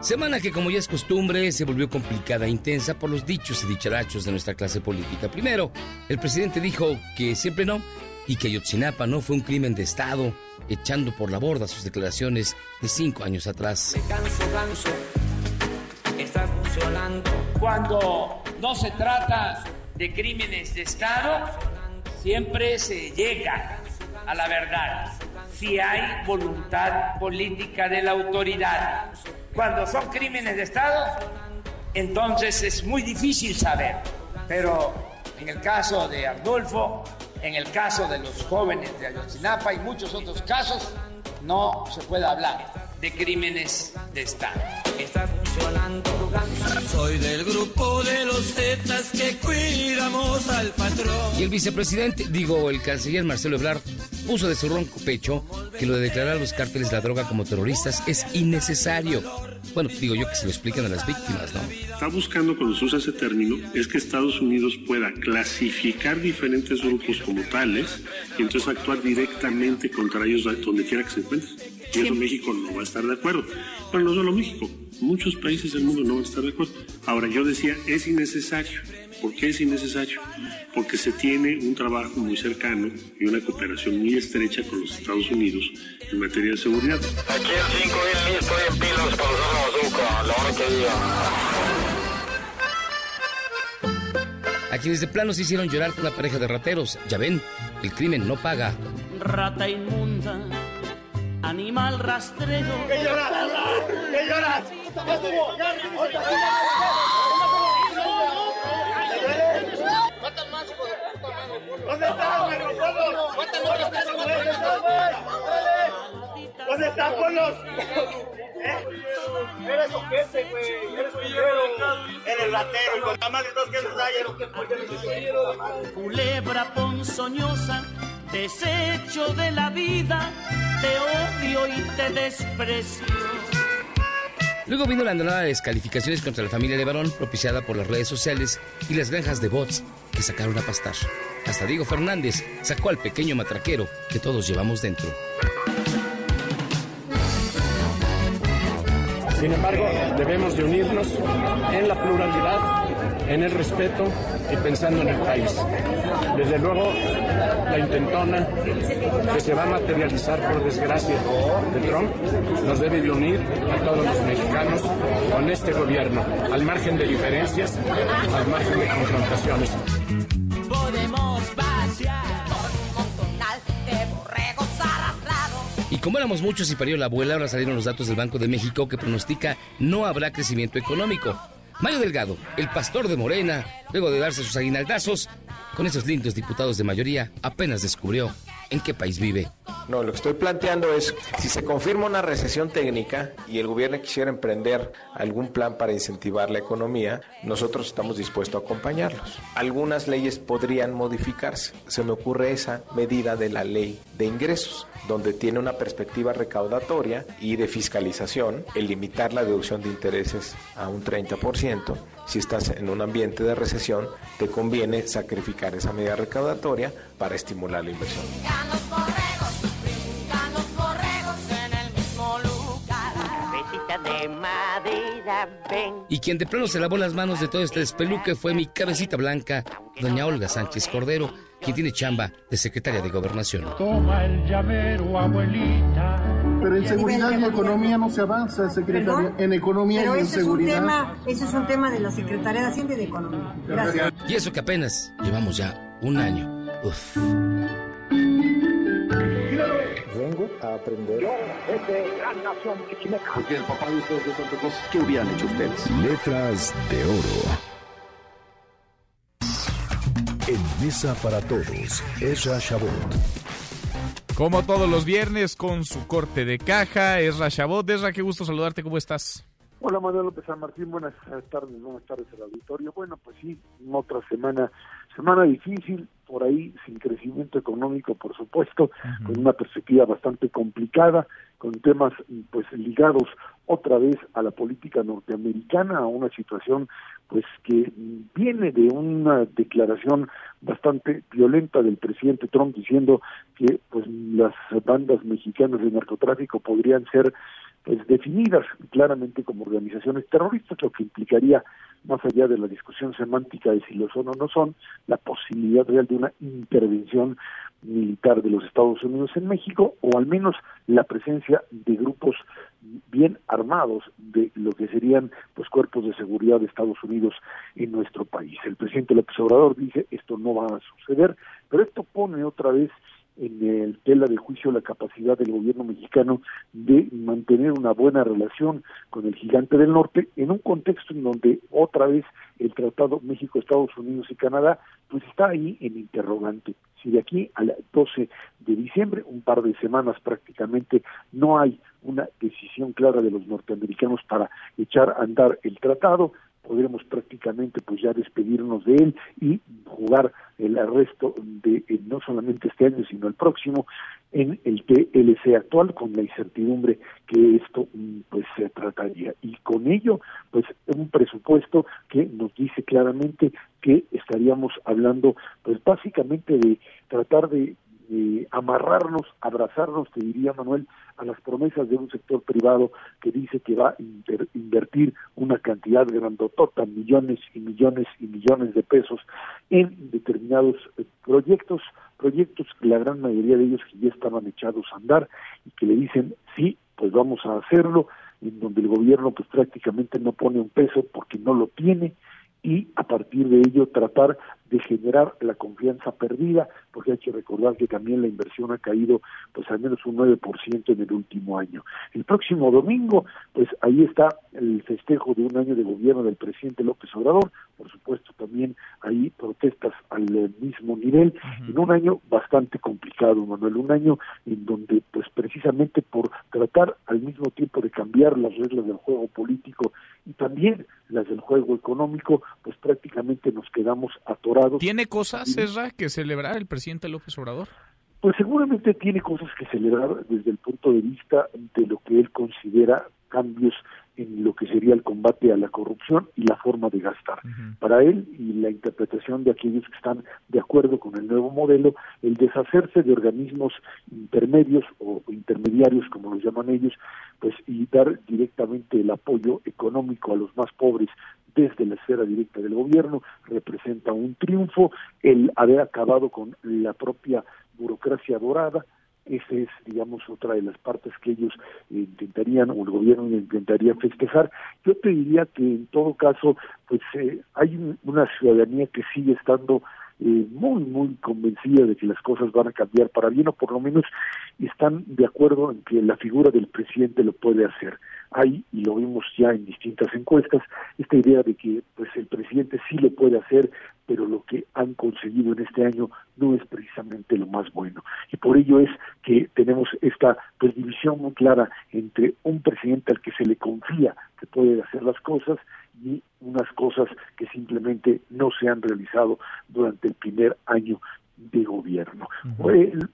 Semana que como ya es costumbre se volvió complicada e intensa por los dichos y dicharachos de nuestra clase política. Primero, el presidente dijo que siempre no y que Ayotzinapa no fue un crimen de Estado, echando por la borda sus declaraciones de cinco años atrás. Ganso, estás funcionando. Cuando no se trata de crímenes de Estado, siempre se llega a la verdad si hay voluntad política de la autoridad. Cuando son crímenes de Estado, entonces es muy difícil saber. Pero en el caso de Adolfo, en el caso de los jóvenes de Ayotzinapa y muchos otros casos, no se puede hablar de crímenes de Estado. Estás Soy del grupo de los tetas que cuidamos al patrón. Y el vicepresidente, digo, el canciller Marcelo Ebrard, puso de su ronco pecho que lo de declarar a los cárteles la droga como terroristas es innecesario. Bueno, digo yo que se lo expliquen a las víctimas, ¿no? Está buscando cuando se usa ese término es que Estados Unidos pueda clasificar diferentes grupos como tales y entonces actuar directamente contra ellos donde quiera que se encuentren. Y eso México no va a estar de acuerdo. Pero no solo México, muchos países del mundo no van a estar de acuerdo. Ahora yo decía, es innecesario. ¿Por qué es innecesario? Porque se tiene un trabajo muy cercano y una cooperación muy estrecha con los Estados Unidos en materia de seguridad. Aquí el 5 estoy en pilas para usar la bazooka, a la hora que diga. A quienes de plano se hicieron llorar con la pareja de rateros. Ya ven, el crimen no paga. Rata inmunda, animal rastrero. ¿Qué lloras? ¿Qué lloras? ¿Dónde están, güey? ¿Dónde están, güey? ¿Dónde están, pueblos? Eres ojete, güey. Eres. Eres ratero. Y con la madre dos que. Culebra ponzoñosa, desecho de la vida, te odio y te desprecio. Luego vino la andanada de descalificaciones contra la familia de Barón, propiciada por las redes sociales y las granjas de bots que sacaron a pastar. Hasta Diego Fernández sacó al pequeño matraquero que todos llevamos dentro. Sin embargo, debemos de unirnos en la pluralidad, en el respeto y pensando en el país. Desde luego, la intentona que se va a materializar por desgracia de Trump nos debe de unir a todos los mexicanos con este gobierno, al margen de diferencias, al margen de confrontaciones. Podemos. Y como éramos muchos y parió la abuela, ahora salieron los datos del Banco de México que pronostica no habrá crecimiento económico. Mario Delgado, el pastor de Morena, luego de darse sus aguinaldazos, con esos lindos diputados de mayoría, apenas descubrió en qué país vive. No, lo que estoy planteando es, si se confirma una recesión técnica y el gobierno quisiera emprender algún plan para incentivar la economía, nosotros estamos dispuestos a acompañarlos. Algunas leyes podrían modificarse. Se me ocurre esa medida de la ley de ingresos, donde tiene una perspectiva recaudatoria y de fiscalización, el limitar la deducción de intereses a un 30%. Si estás en un ambiente de recesión, te conviene sacrificar esa medida recaudatoria para estimular la inversión. Y quien de plano se lavó las manos de todo este despeluque fue mi cabecita blanca, doña Olga Sánchez Cordero, quien tiene chamba de secretaria de Gobernación. Toma el llamero, abuelita. Pero en seguridad y economía no se avanza, secretaria. En economía Pero y en ese es, un seguridad. tema, ese es un tema de la Secretaría de Hacienda y de Economía. Gracias. Y eso que apenas llevamos ya un año. Uf. Vengo a aprender. Porque el papá de ustedes de Santo Claus, ¿qué hubieran hecho ustedes? Letras de oro. En Mesa para Todos, Ezra Shabot. Como todos los viernes, con su corte de caja, Esra Chabot. Esra, qué gusto saludarte, ¿cómo estás? Hola Manuel López San Martín, buenas tardes, buenas tardes al auditorio. Bueno, pues sí, otra semana, semana difícil, por ahí sin crecimiento económico, por supuesto, con una perspectiva bastante complicada, con temas pues ligados otra vez a la política norteamericana, a una situación pues que viene de una declaración bastante violenta del presidente Trump diciendo que pues las bandas mexicanas de narcotráfico podrían ser pues definidas claramente como organizaciones terroristas, lo que implicaría, más allá de la discusión semántica de si lo son o no son, la posibilidad real de una intervención militar de los Estados Unidos en México, o al menos la presencia de grupos bien armados de lo que serían pues cuerpos de seguridad de Estados Unidos en nuestro país. El presidente López Obrador dice esto no va a suceder, pero esto pone otra vez en el tela de juicio la capacidad del gobierno mexicano de mantener una buena relación con el gigante del norte en un contexto en donde otra vez el tratado México, Estados Unidos y Canadá pues está ahí en interrogante. Si de aquí al 12 de diciembre, un par de semanas prácticamente, no hay una decisión clara de los norteamericanos para echar a andar el tratado, podremos prácticamente pues ya despedirnos de él y jugar el resto de eh, no solamente este año sino el próximo en el TLC actual con la incertidumbre que esto mm, pues se trataría. Y con ello pues un presupuesto que nos dice claramente que estaríamos hablando pues básicamente de tratar de eh, amarrarnos, abrazarnos, te diría Manuel, a las promesas de un sector privado que dice que va a invertir una cantidad grandotota, millones y millones y millones de pesos en determinados eh, proyectos, proyectos que la gran mayoría de ellos que ya estaban echados a andar y que le dicen sí, pues vamos a hacerlo, en donde el gobierno pues prácticamente no pone un peso porque no lo tiene y a partir de ello tratar de generar la confianza perdida, porque hay que recordar que también la inversión ha caído pues al menos un 9% en el último año. El próximo domingo, pues ahí está el festejo de un año de gobierno del presidente López Obrador, por supuesto también ahí protestas al mismo nivel, en un año bastante complicado, Manuel, un año en donde pues precisamente por tratar al mismo tiempo de cambiar las reglas del juego político y también las del juego económico, pues prácticamente nos quedamos atorados ¿Tiene cosas, Ezra, que celebrar el presidente López Obrador? Pues seguramente tiene cosas que celebrar desde el punto de vista de lo que él considera cambios en lo que sería el combate a la corrupción y la forma de gastar. Para él y la interpretación de aquellos que están de acuerdo con el nuevo modelo, el deshacerse de organismos intermedios o intermediarios, como los llaman ellos, pues y dar directamente el apoyo económico a los más pobres desde la esfera directa del gobierno representa un triunfo, el haber acabado con la propia burocracia dorada, esa es, digamos, otra de las partes que ellos intentarían, o el gobierno intentaría festejar. Yo te diría que en todo caso, pues eh, hay una ciudadanía que sigue estando eh, muy, muy convencida de que las cosas van a cambiar para bien, o por lo menos están de acuerdo en que la figura del presidente lo puede hacer hay, y lo vimos ya en distintas encuestas, esta idea de que pues el presidente sí lo puede hacer, pero lo que han conseguido en este año no es precisamente lo más bueno. Y por ello es que tenemos esta pues división muy clara entre un presidente al que se le confía que puede hacer las cosas y unas cosas que simplemente no se han realizado durante el primer año de gobierno.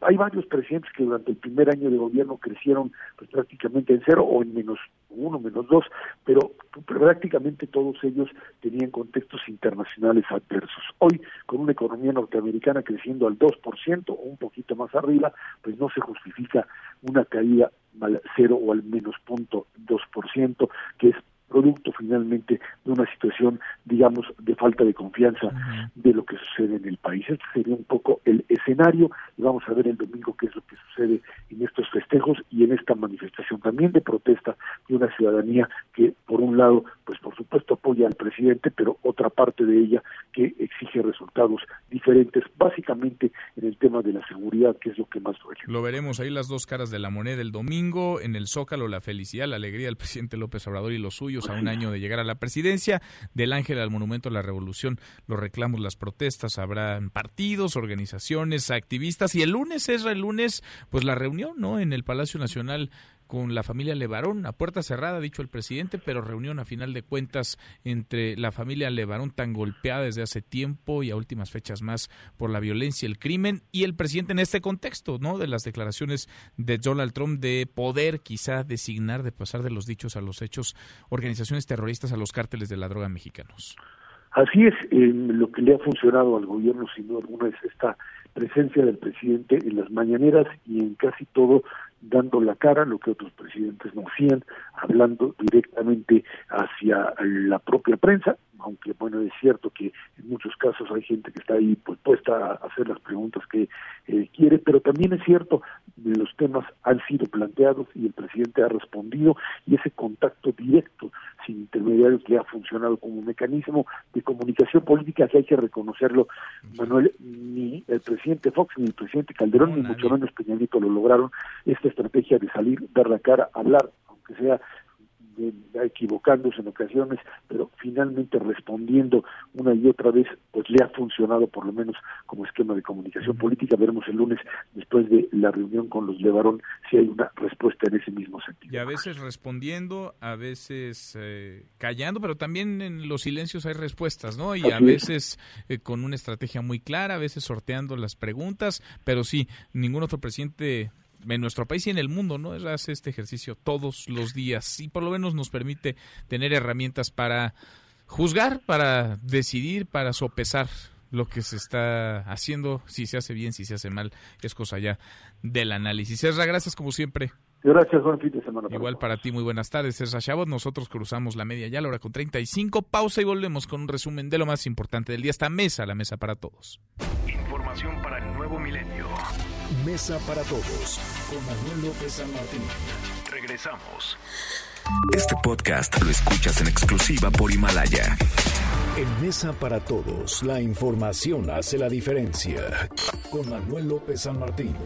Hay varios presidentes que durante el primer año de gobierno crecieron pues prácticamente en cero o en menos uno, menos dos, pero, prácticamente todos ellos tenían contextos internacionales adversos. Hoy, con una economía norteamericana creciendo al 2% o un poquito más arriba, pues no se justifica una caída al cero o al menos punto dos por ciento, que es producto finalmente de una situación, digamos, de falta de confianza de lo que sucede en el país. Este sería un poco el escenario y vamos a ver el domingo qué es lo que sucede en estos festejos y en esta manifestación también de protesta de una ciudadanía que, por un lado, pues por supuesto apoya al presidente, pero otra parte de ella que exige resultados diferentes, básicamente en el tema de la seguridad, que es lo que más duele. Lo veremos ahí las dos caras de la moneda el domingo, en el Zócalo, la felicidad, la alegría del presidente López Obrador y los suyos a un año de llegar a la presidencia. Del Ángel al Monumento a la Revolución, los reclamos, las protestas, habrán partidos, organizaciones, activistas y el lunes es el lunes, pues la reunión, ¿no? En el Palacio Nacional con la familia Levarón, a puerta cerrada, dicho el presidente, pero reunión a final de cuentas entre la familia Levarón tan golpeada desde hace tiempo y a últimas fechas más por la violencia, el crimen y el presidente en este contexto, ¿no? De las declaraciones de Donald Trump de poder quizá designar, de pasar de los dichos a los hechos, organizaciones terroristas a los cárteles de la droga mexicanos. Así es, lo que le ha funcionado al gobierno sin duda alguna es esta presencia del presidente en las mañaneras y en casi todo dando la cara, lo que otros presidentes no hacían, hablando directamente hacia la propia prensa, aunque bueno, es cierto que en muchos casos hay gente que está ahí pues puesta a hacer las preguntas que eh, quiere, pero también es cierto, los temas han sido planteados y el presidente ha respondido y ese contacto directo sin intermediarios le ha funcionado como un mecanismo de comunicación política que hay que reconocerlo, Manuel, ni el presidente Fox ni el presidente Calderón, ni mucho menos Peña lo lograron, esta estrategia de salir, dar la cara, hablar, aunque sea equivocándose en ocasiones, pero finalmente respondiendo una y otra vez, pues le ha funcionado por lo menos como esquema de comunicación política. Veremos el lunes, después de la reunión con los Levarón, si hay una respuesta en ese mismo sentido. Y a veces respondiendo, a veces eh, callando, pero también en los silencios hay respuestas, ¿no? Y a veces eh, con una estrategia muy clara, a veces sorteando las preguntas, pero sí, ningún otro presidente en nuestro país y en el mundo, ¿no? Hace este ejercicio todos los días y por lo menos nos permite tener herramientas para juzgar, para decidir, para sopesar lo que se está haciendo, si se hace bien, si se hace mal, es cosa ya del análisis. César, gracias como siempre. Gracias, buen fin de semana. Igual para ti, muy buenas tardes, César Chavos. Nosotros cruzamos la media ya, la hora con 35. Pausa y volvemos con un resumen de lo más importante del día. Esta mesa, la mesa para todos. Información para el nuevo milenio. Mesa para todos con Manuel López San Martín. Regresamos. Este podcast lo escuchas en exclusiva por Himalaya. En Mesa para Todos, la información hace la diferencia. Con Manuel López San Martín.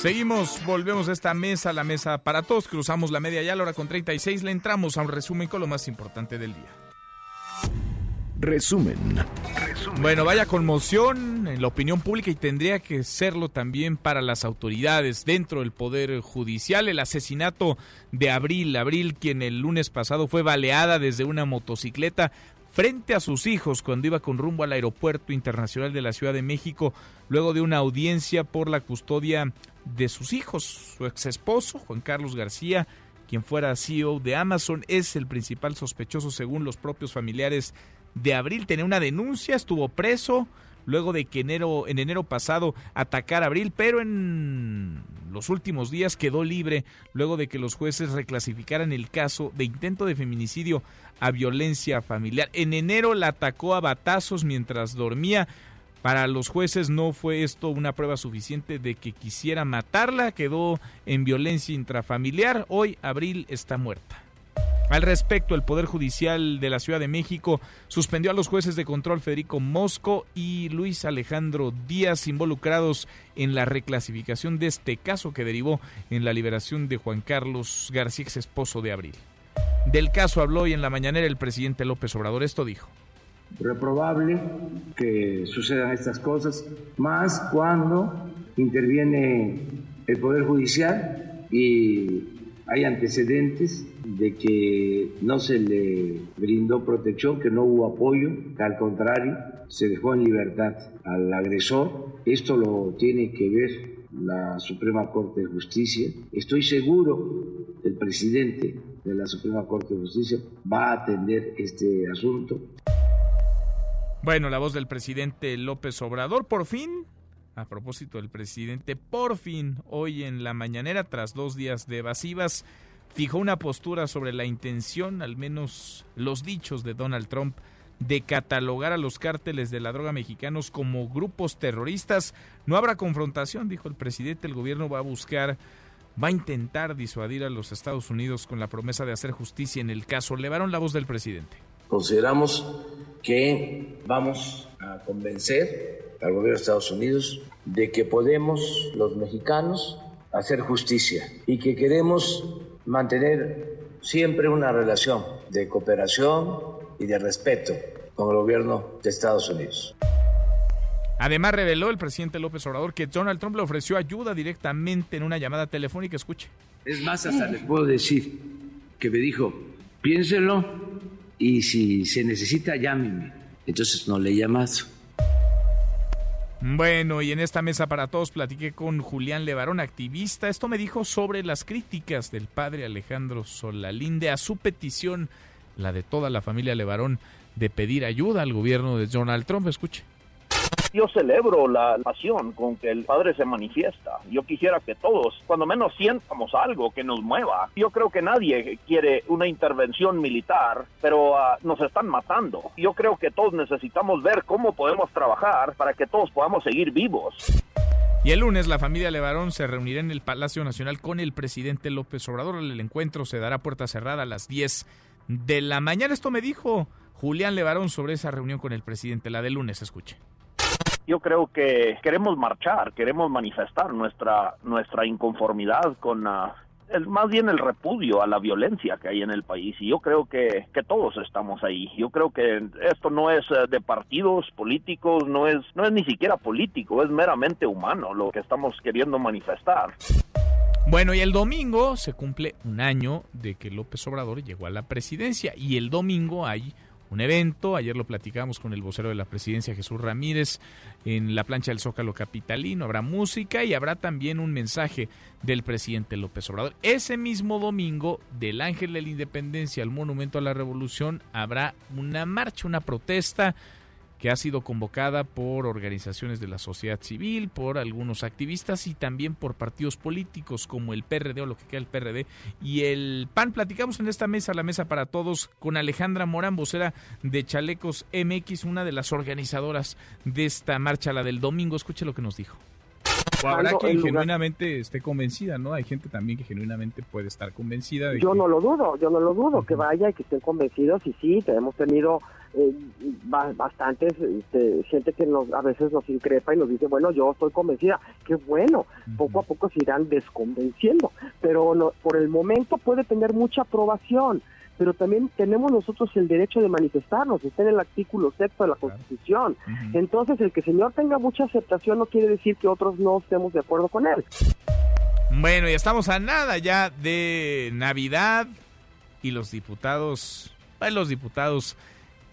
Seguimos, volvemos a esta mesa, la mesa para todos. Cruzamos la media ya, la hora con 36. Le entramos a un resumen con lo más importante del día. Resumen. Bueno, vaya conmoción en la opinión pública y tendría que serlo también para las autoridades dentro del Poder Judicial. El asesinato de Abril, Abril quien el lunes pasado fue baleada desde una motocicleta frente a sus hijos cuando iba con rumbo al Aeropuerto Internacional de la Ciudad de México, luego de una audiencia por la custodia de sus hijos. Su ex esposo, Juan Carlos García, quien fuera CEO de Amazon, es el principal sospechoso según los propios familiares de Abril. Tenía una denuncia, estuvo preso luego de que enero, en enero pasado atacara a Abril, pero en los últimos días quedó libre luego de que los jueces reclasificaran el caso de intento de feminicidio a violencia familiar. En enero la atacó a batazos mientras dormía. Para los jueces no fue esto una prueba suficiente de que quisiera matarla, quedó en violencia intrafamiliar. Hoy Abril está muerta. Al respecto, el Poder Judicial de la Ciudad de México suspendió a los jueces de control Federico Mosco y Luis Alejandro Díaz involucrados en la reclasificación de este caso que derivó en la liberación de Juan Carlos García, ex esposo de Abril. Del caso habló hoy en la mañanera el presidente López Obrador. Esto dijo reprobable que sucedan estas cosas, más cuando interviene el Poder Judicial y hay antecedentes de que no se le brindó protección, que no hubo apoyo, que al contrario se dejó en libertad al agresor. Esto lo tiene que ver la Suprema Corte de Justicia. Estoy seguro el presidente de la Suprema Corte de Justicia va a atender este asunto. Bueno, la voz del presidente López Obrador, por fin, a propósito del presidente, por fin, hoy en la mañanera, tras dos días de evasivas, fijó una postura sobre la intención, al menos los dichos de Donald Trump, de catalogar a los cárteles de la droga mexicanos como grupos terroristas. No habrá confrontación, dijo el presidente, el gobierno va a buscar va a intentar disuadir a los Estados Unidos con la promesa de hacer justicia en el caso. Levaron la voz del presidente. Consideramos que vamos a convencer al gobierno de Estados Unidos de que podemos los mexicanos hacer justicia y que queremos mantener siempre una relación de cooperación y de respeto con el gobierno de Estados Unidos. Además reveló el presidente López Obrador que Donald Trump le ofreció ayuda directamente en una llamada telefónica. Escuche. Es más, hasta les puedo decir que me dijo, piénselo y si se necesita, llámeme. Entonces no le he llamado. Bueno, y en esta mesa para todos platiqué con Julián Levarón, activista. Esto me dijo sobre las críticas del padre Alejandro Solalinde a su petición, la de toda la familia Levarón, de pedir ayuda al gobierno de Donald Trump. Escuche. Yo celebro la pasión con que el Padre se manifiesta. Yo quisiera que todos, cuando menos sientamos algo que nos mueva. Yo creo que nadie quiere una intervención militar, pero ah, nos están matando. Yo creo que todos necesitamos ver cómo podemos trabajar para que todos podamos seguir vivos. Y el lunes la familia Levarón se reunirá en el Palacio Nacional con el presidente López Obrador. El encuentro se dará puerta cerrada a las 10 de la mañana. Esto me dijo Julián Levarón sobre esa reunión con el presidente, la de lunes. Escuche yo creo que queremos marchar, queremos manifestar nuestra nuestra inconformidad con el, más bien el repudio a la violencia que hay en el país y yo creo que, que todos estamos ahí. Yo creo que esto no es eh, de partidos políticos, no es no es ni siquiera político, es meramente humano lo que estamos queriendo manifestar. Bueno, y el domingo se cumple un año de que López Obrador llegó a la presidencia y el domingo hay un evento. Ayer lo platicamos con el vocero de la presidencia, Jesús Ramírez, en la plancha del Zócalo Capitalino. Habrá música y habrá también un mensaje del presidente López Obrador. Ese mismo domingo, del Ángel de la Independencia al Monumento a la Revolución, habrá una marcha, una protesta que ha sido convocada por organizaciones de la sociedad civil, por algunos activistas y también por partidos políticos como el PRD o lo que queda el PRD y el PAN. Platicamos en esta mesa, la mesa para todos, con Alejandra Morán, vocera de Chalecos MX, una de las organizadoras de esta marcha, la del domingo. Escuche lo que nos dijo. O habrá quien genuinamente esté convencida, ¿no? Hay gente también que genuinamente puede estar convencida. De yo no lo dudo, yo no lo dudo, que vaya y que estén convencidos y sí, hemos tenido eh, bastantes este, gente que nos, a veces nos increpa y nos dice, bueno, yo estoy convencida, qué bueno, poco a poco se irán desconvenciendo, pero no, por el momento puede tener mucha aprobación pero también tenemos nosotros el derecho de manifestarnos, está en el artículo sexto de la Constitución. Entonces, el que el señor tenga mucha aceptación no quiere decir que otros no estemos de acuerdo con él. Bueno, ya estamos a nada ya de Navidad y los diputados, pues, los diputados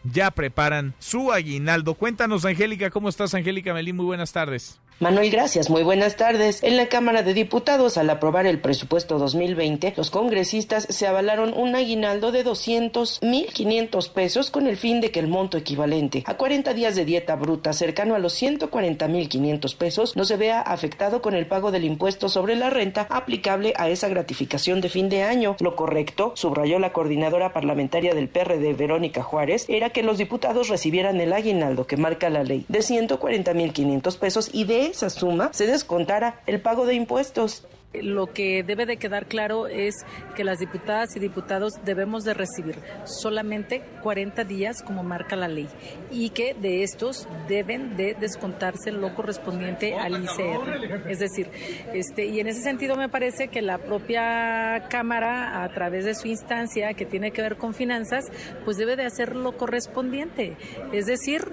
ya preparan su aguinaldo. Cuéntanos, Angélica, ¿cómo estás, Angélica Melín? Muy buenas tardes. Manuel, gracias. Muy buenas tardes. En la Cámara de Diputados, al aprobar el presupuesto 2020, los congresistas se avalaron un aguinaldo de 200.500 pesos con el fin de que el monto equivalente a 40 días de dieta bruta cercano a los 140.500 pesos no se vea afectado con el pago del impuesto sobre la renta aplicable a esa gratificación de fin de año. Lo correcto, subrayó la coordinadora parlamentaria del PRD, Verónica Juárez, era que los diputados recibieran el aguinaldo que marca la ley de 140.500 pesos y de esa suma se descontara el pago de impuestos. Lo que debe de quedar claro es que las diputadas y diputados debemos de recibir solamente 40 días como marca la ley y que de estos deben de descontarse lo correspondiente al ICR. Es decir, este y en ese sentido me parece que la propia Cámara a través de su instancia que tiene que ver con finanzas, pues debe de hacer lo correspondiente. Es decir,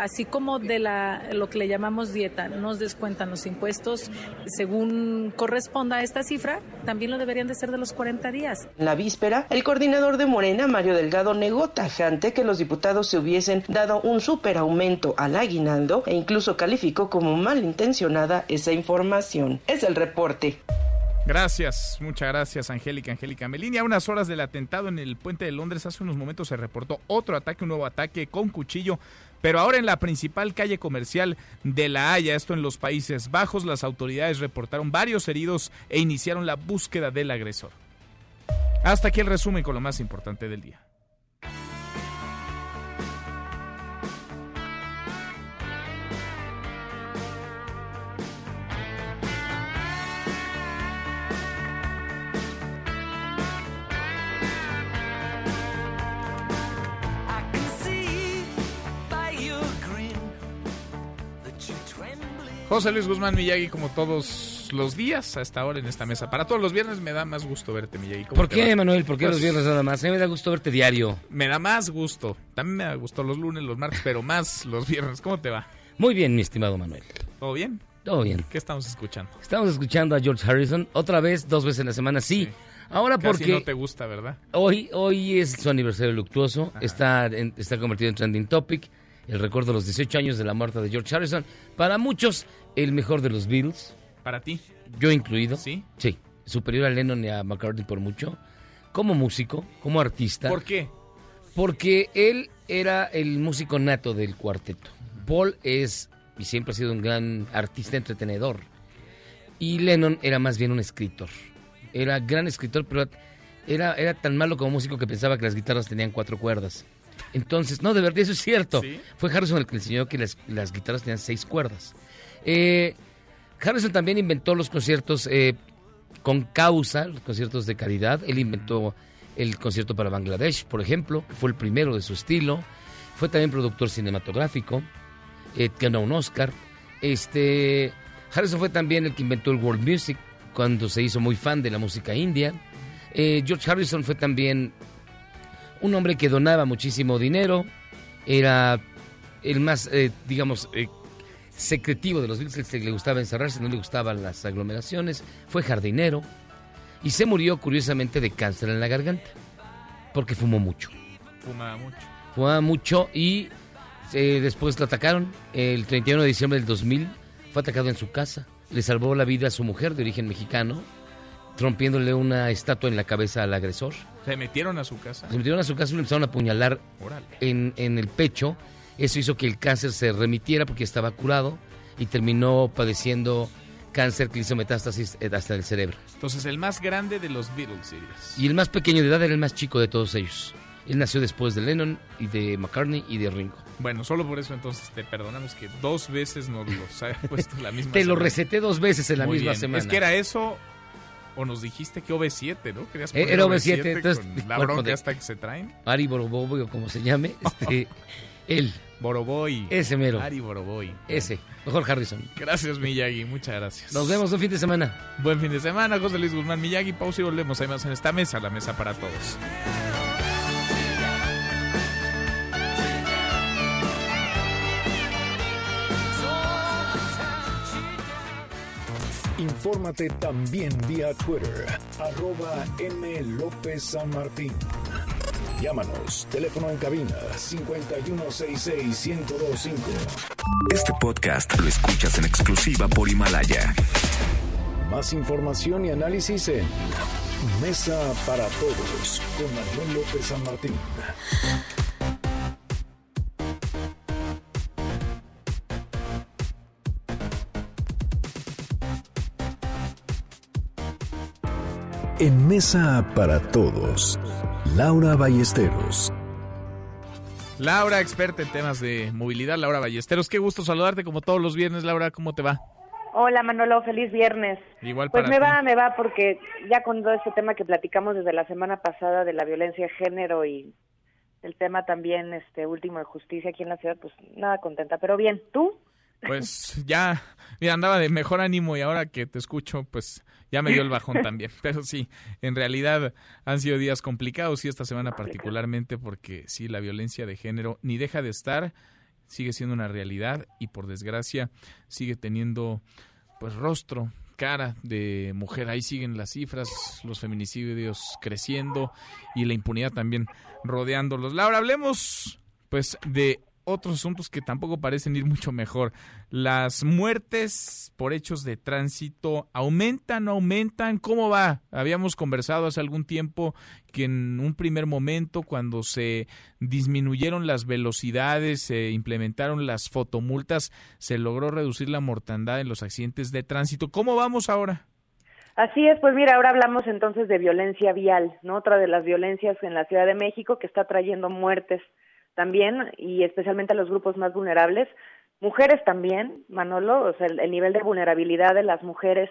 así como de la, lo que le llamamos dieta, nos descuentan los impuestos según corresponda a esta cifra, también lo deberían de ser de los 40 días. La víspera, el coordinador de Morena, Mario Delgado, negó tajante que los diputados se hubiesen dado un superaumento al aguinaldo e incluso calificó como malintencionada esa información. Es el reporte. Gracias, muchas gracias Angélica, Angélica Melini. A unas horas del atentado en el puente de Londres, hace unos momentos se reportó otro ataque, un nuevo ataque con cuchillo pero ahora en la principal calle comercial de La Haya, esto en los Países Bajos, las autoridades reportaron varios heridos e iniciaron la búsqueda del agresor. Hasta aquí el resumen con lo más importante del día. José Luis Guzmán Miyagi, como todos los días, hasta ahora en esta mesa. Para todos los viernes me da más gusto verte, Miyagi. ¿Por qué, Manuel? ¿Por qué los pues, viernes nada más? A mí me da gusto verte diario. Me da más gusto. También me da gusto los lunes, los martes, pero más los viernes. ¿Cómo te va? Muy bien, mi estimado Manuel. ¿Todo bien? Todo bien. ¿Qué estamos escuchando? Estamos escuchando a George Harrison otra vez, dos veces en la semana, sí. Ahora Casi porque no te gusta, ¿verdad? Hoy, hoy es su aniversario luctuoso, está, está convertido en trending topic el recuerdo de los 18 años de la muerte de George Harrison. Para muchos, el mejor de los Beatles. ¿Para ti? Yo incluido. ¿Sí? Sí. Superior a Lennon y a McCartney por mucho. Como músico, como artista. ¿Por qué? Porque él era el músico nato del cuarteto. Paul es y siempre ha sido un gran artista entretenedor. Y Lennon era más bien un escritor. Era gran escritor, pero era, era tan malo como músico que pensaba que las guitarras tenían cuatro cuerdas. Entonces, no, de verdad, eso es cierto. Fue Harrison el que enseñó que las, guitarras tenían seis cuerdas. Eh, Harrison también inventó los conciertos eh, con causa, los conciertos de calidad. Él inventó el concierto para Bangladesh, por ejemplo, fue el primero de su estilo. Fue también productor cinematográfico, eh, ganó un Oscar. Este, Harrison fue también el que inventó el world music cuando se hizo muy fan de la música india. Eh, George Harrison fue también un hombre que donaba muchísimo dinero, era el más, eh, digamos, eh, secretivo de los Beatles, que le gustaba encerrarse, no le gustaban las aglomeraciones, fue jardinero y se murió curiosamente de cáncer en la garganta, porque fumó mucho. Fumaba mucho. jugaba mucho y eh, después lo atacaron. El 31 de diciembre del 2000 fue atacado en su casa. Le salvó la vida a su mujer de origen mexicano, rompiéndole una estatua en la cabeza al agresor. Se metieron a su casa. Se metieron a su casa y le empezaron a apuñalar en, en el pecho. Eso hizo que el cáncer se remitiera porque estaba curado y terminó padeciendo cáncer que le hizo metástasis eh, hasta el cerebro. Entonces, el más grande de los Beatles, dirías. Y el más pequeño de edad era el más chico de todos ellos. Él nació después de Lennon y de McCartney y de Ringo. Bueno, solo por eso entonces te perdonamos que dos veces nos los haya puesto la misma Te lo receté dos veces en la misma semana. Es que era eso o nos dijiste que OV7, ¿no? Querías Eh, poner era OV7, entonces, con la bronca de- hasta que se traen. Ari Boroboy o como se llame. Este, él. Boroboy. Ese mero. Ari Boroboy. Ese. Mejor Harrison. Gracias, Miyagi. Muchas gracias. Nos vemos un fin de semana. Buen fin de semana, José Luis Guzmán Miyagi. Pausa y volvemos. Hay más en esta mesa, la mesa para todos. Infórmate también vía Twitter, arroba M. López San Martín. Llámanos, teléfono en cabina 5166-1025. Este podcast lo escuchas en exclusiva por Himalaya. Más información y análisis en Mesa para Todos con Manuel López San Martín. En Mesa para Todos, Laura Ballesteros. Laura, experta en temas de movilidad, Laura Ballesteros. Qué gusto saludarte como todos los viernes, Laura. ¿Cómo te va? Hola Manolo, feliz viernes. Igual Pues para me ti. va, me va, porque ya con todo este tema que platicamos desde la semana pasada de la violencia de género y el tema también este último de justicia aquí en la ciudad, pues nada contenta. Pero bien, ¿tú? Pues ya, mira, andaba de mejor ánimo y ahora que te escucho, pues ya me dio el bajón también. Pero sí, en realidad han sido días complicados y esta semana particularmente porque sí, la violencia de género ni deja de estar, sigue siendo una realidad y por desgracia sigue teniendo pues rostro, cara de mujer. Ahí siguen las cifras, los feminicidios creciendo y la impunidad también rodeándolos. Laura, hablemos pues de otros asuntos que tampoco parecen ir mucho mejor. Las muertes por hechos de tránsito aumentan, aumentan. ¿Cómo va? Habíamos conversado hace algún tiempo que en un primer momento, cuando se disminuyeron las velocidades, se implementaron las fotomultas, se logró reducir la mortandad en los accidentes de tránsito. ¿Cómo vamos ahora? Así es, pues mira, ahora hablamos entonces de violencia vial, ¿no? Otra de las violencias en la Ciudad de México que está trayendo muertes también y especialmente a los grupos más vulnerables. Mujeres también, Manolo, o sea, el, el nivel de vulnerabilidad de las mujeres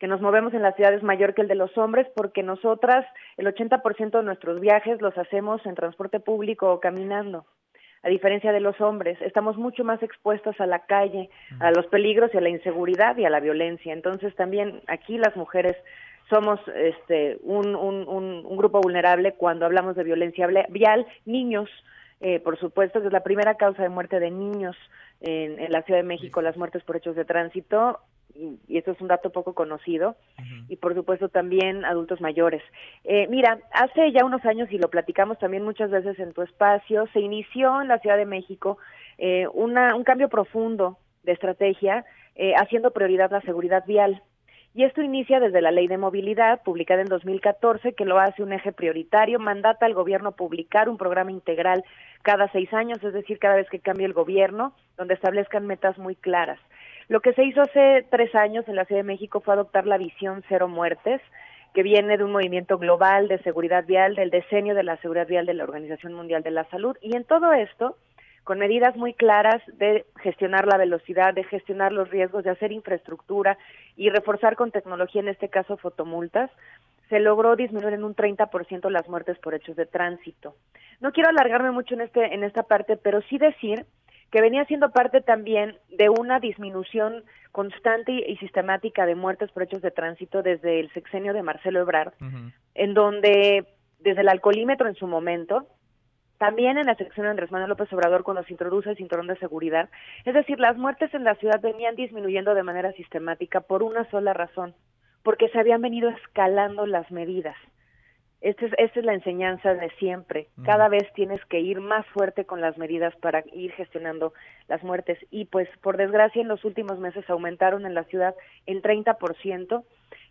que nos movemos en la ciudad es mayor que el de los hombres porque nosotras el 80% de nuestros viajes los hacemos en transporte público o caminando. A diferencia de los hombres, estamos mucho más expuestas a la calle, a los peligros y a la inseguridad y a la violencia. Entonces también aquí las mujeres somos este un, un, un, un grupo vulnerable cuando hablamos de violencia vial. Niños, eh, por supuesto, que es la primera causa de muerte de niños en, en la Ciudad de México, las muertes por hechos de tránsito, y, y eso es un dato poco conocido, y por supuesto también adultos mayores. Eh, mira, hace ya unos años, y lo platicamos también muchas veces en tu espacio, se inició en la Ciudad de México eh, una, un cambio profundo de estrategia, eh, haciendo prioridad la seguridad vial. Y esto inicia desde la Ley de Movilidad, publicada en 2014, que lo hace un eje prioritario, mandata al gobierno publicar un programa integral cada seis años, es decir, cada vez que cambie el gobierno, donde establezcan metas muy claras. Lo que se hizo hace tres años en la Ciudad de México fue adoptar la visión cero muertes, que viene de un movimiento global de seguridad vial, del diseño de la seguridad vial de la Organización Mundial de la Salud. Y en todo esto, con medidas muy claras de gestionar la velocidad, de gestionar los riesgos, de hacer infraestructura y reforzar con tecnología, en este caso fotomultas, se logró disminuir en un 30% las muertes por hechos de tránsito. No quiero alargarme mucho en este en esta parte, pero sí decir que venía siendo parte también de una disminución constante y sistemática de muertes por hechos de tránsito desde el sexenio de Marcelo Ebrard, en donde desde el alcoholímetro en su momento, también en la sección de Andrés Manuel López Obrador cuando se introduce el cinturón de seguridad, es decir, las muertes en la ciudad venían disminuyendo de manera sistemática por una sola razón, porque se habían venido escalando las medidas. Esta es, esta es la enseñanza de siempre. Cada vez tienes que ir más fuerte con las medidas para ir gestionando las muertes. Y pues, por desgracia, en los últimos meses aumentaron en la ciudad en 30%,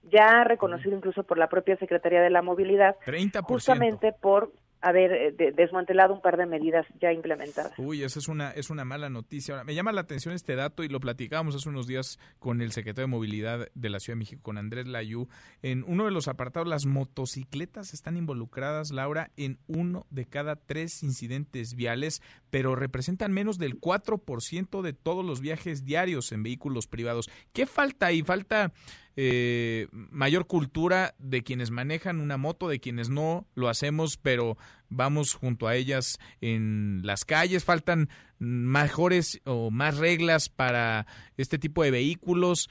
ya reconocido incluso por la propia Secretaría de la Movilidad, 30%. justamente por haber eh, de- desmantelado un par de medidas ya implementadas. Uy, esa es una, es una mala noticia. Ahora, me llama la atención este dato y lo platicábamos hace unos días con el secretario de Movilidad de la Ciudad de México, con Andrés Layú. En uno de los apartados, las motocicletas están involucradas, Laura, en uno de cada tres incidentes viales, pero representan menos del 4% de todos los viajes diarios en vehículos privados. ¿Qué falta ahí? Falta eh, mayor cultura de quienes manejan una moto, de quienes no lo hacemos, pero vamos junto a ellas en las calles. Faltan mejores o más reglas para este tipo de vehículos.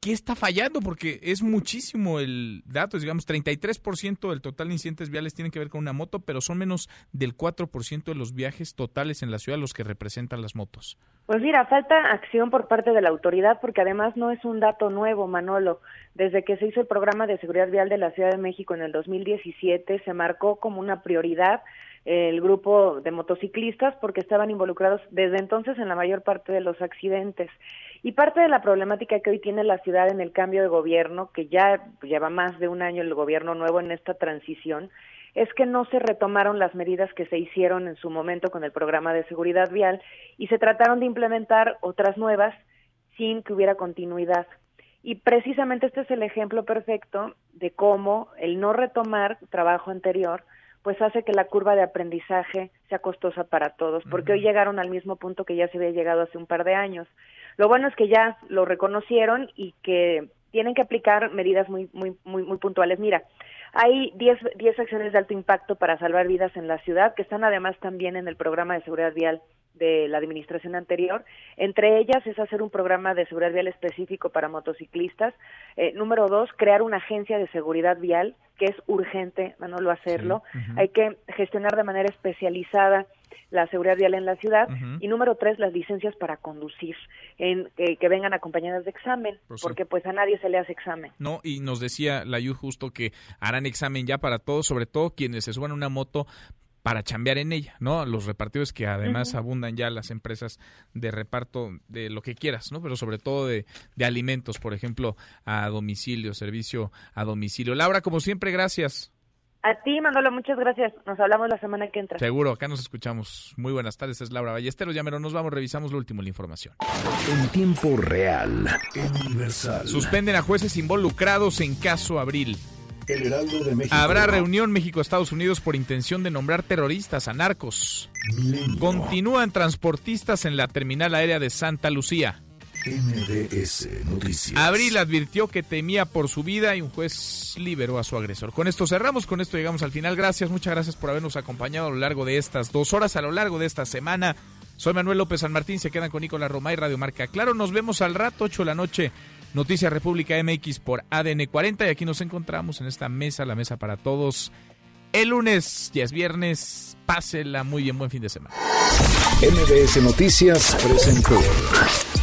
¿Qué está fallando? Porque es muchísimo el dato, digamos, 33% del total de incidentes viales tienen que ver con una moto, pero son menos del 4% de los viajes totales en la ciudad los que representan las motos. Pues mira, falta acción por parte de la autoridad porque además no es un dato nuevo, Manolo. Desde que se hizo el programa de seguridad vial de la Ciudad de México en el 2017 se marcó como una prioridad el grupo de motociclistas porque estaban involucrados desde entonces en la mayor parte de los accidentes. Y parte de la problemática que hoy tiene la ciudad en el cambio de gobierno, que ya lleva más de un año el gobierno nuevo en esta transición, es que no se retomaron las medidas que se hicieron en su momento con el programa de seguridad vial y se trataron de implementar otras nuevas sin que hubiera continuidad. Y precisamente este es el ejemplo perfecto de cómo el no retomar trabajo anterior pues hace que la curva de aprendizaje sea costosa para todos, porque hoy llegaron al mismo punto que ya se había llegado hace un par de años. Lo bueno es que ya lo reconocieron y que tienen que aplicar medidas muy muy muy muy puntuales. Mira, hay 10 10 acciones de alto impacto para salvar vidas en la ciudad que están además también en el programa de seguridad vial de la administración anterior. Entre ellas es hacer un programa de seguridad vial específico para motociclistas. Eh, número dos, crear una agencia de seguridad vial, que es urgente, Manolo, hacerlo. Hay que gestionar de manera especializada la seguridad vial en la ciudad. Y número tres, las licencias para conducir, en, eh, que vengan acompañadas de examen, sí. porque pues a nadie se le hace examen. No, y nos decía la Yu justo que harán examen ya para todos, sobre todo quienes se suban a una moto para chambear en ella, ¿no? Los repartidores que además abundan ya las empresas de reparto de lo que quieras, ¿no? Pero sobre todo de, de alimentos, por ejemplo, a domicilio, servicio a domicilio. Laura, como siempre, gracias. A ti, Manolo, muchas gracias. Nos hablamos la semana que entra. Seguro, acá nos escuchamos. Muy buenas tardes, es Laura Ballesteros. Ya mero nos vamos, revisamos lo último, la información. En tiempo real. Universal. Suspenden a jueces involucrados en caso Abril. El Heraldo de México. Habrá reunión México-Estados Unidos por intención de nombrar terroristas a narcos. Continúan transportistas en la terminal aérea de Santa Lucía. MBS Noticias. Abril advirtió que temía por su vida y un juez liberó a su agresor. Con esto cerramos, con esto llegamos al final. Gracias, muchas gracias por habernos acompañado a lo largo de estas dos horas, a lo largo de esta semana. Soy Manuel López San Martín, se quedan con Nicolás Romay, Radio Marca. Claro, nos vemos al rato, 8 de la noche. Noticias República MX por ADN 40 y aquí nos encontramos en esta mesa, la mesa para todos. El lunes, ya es viernes, pásela muy bien, buen fin de semana. MBS Noticias presentó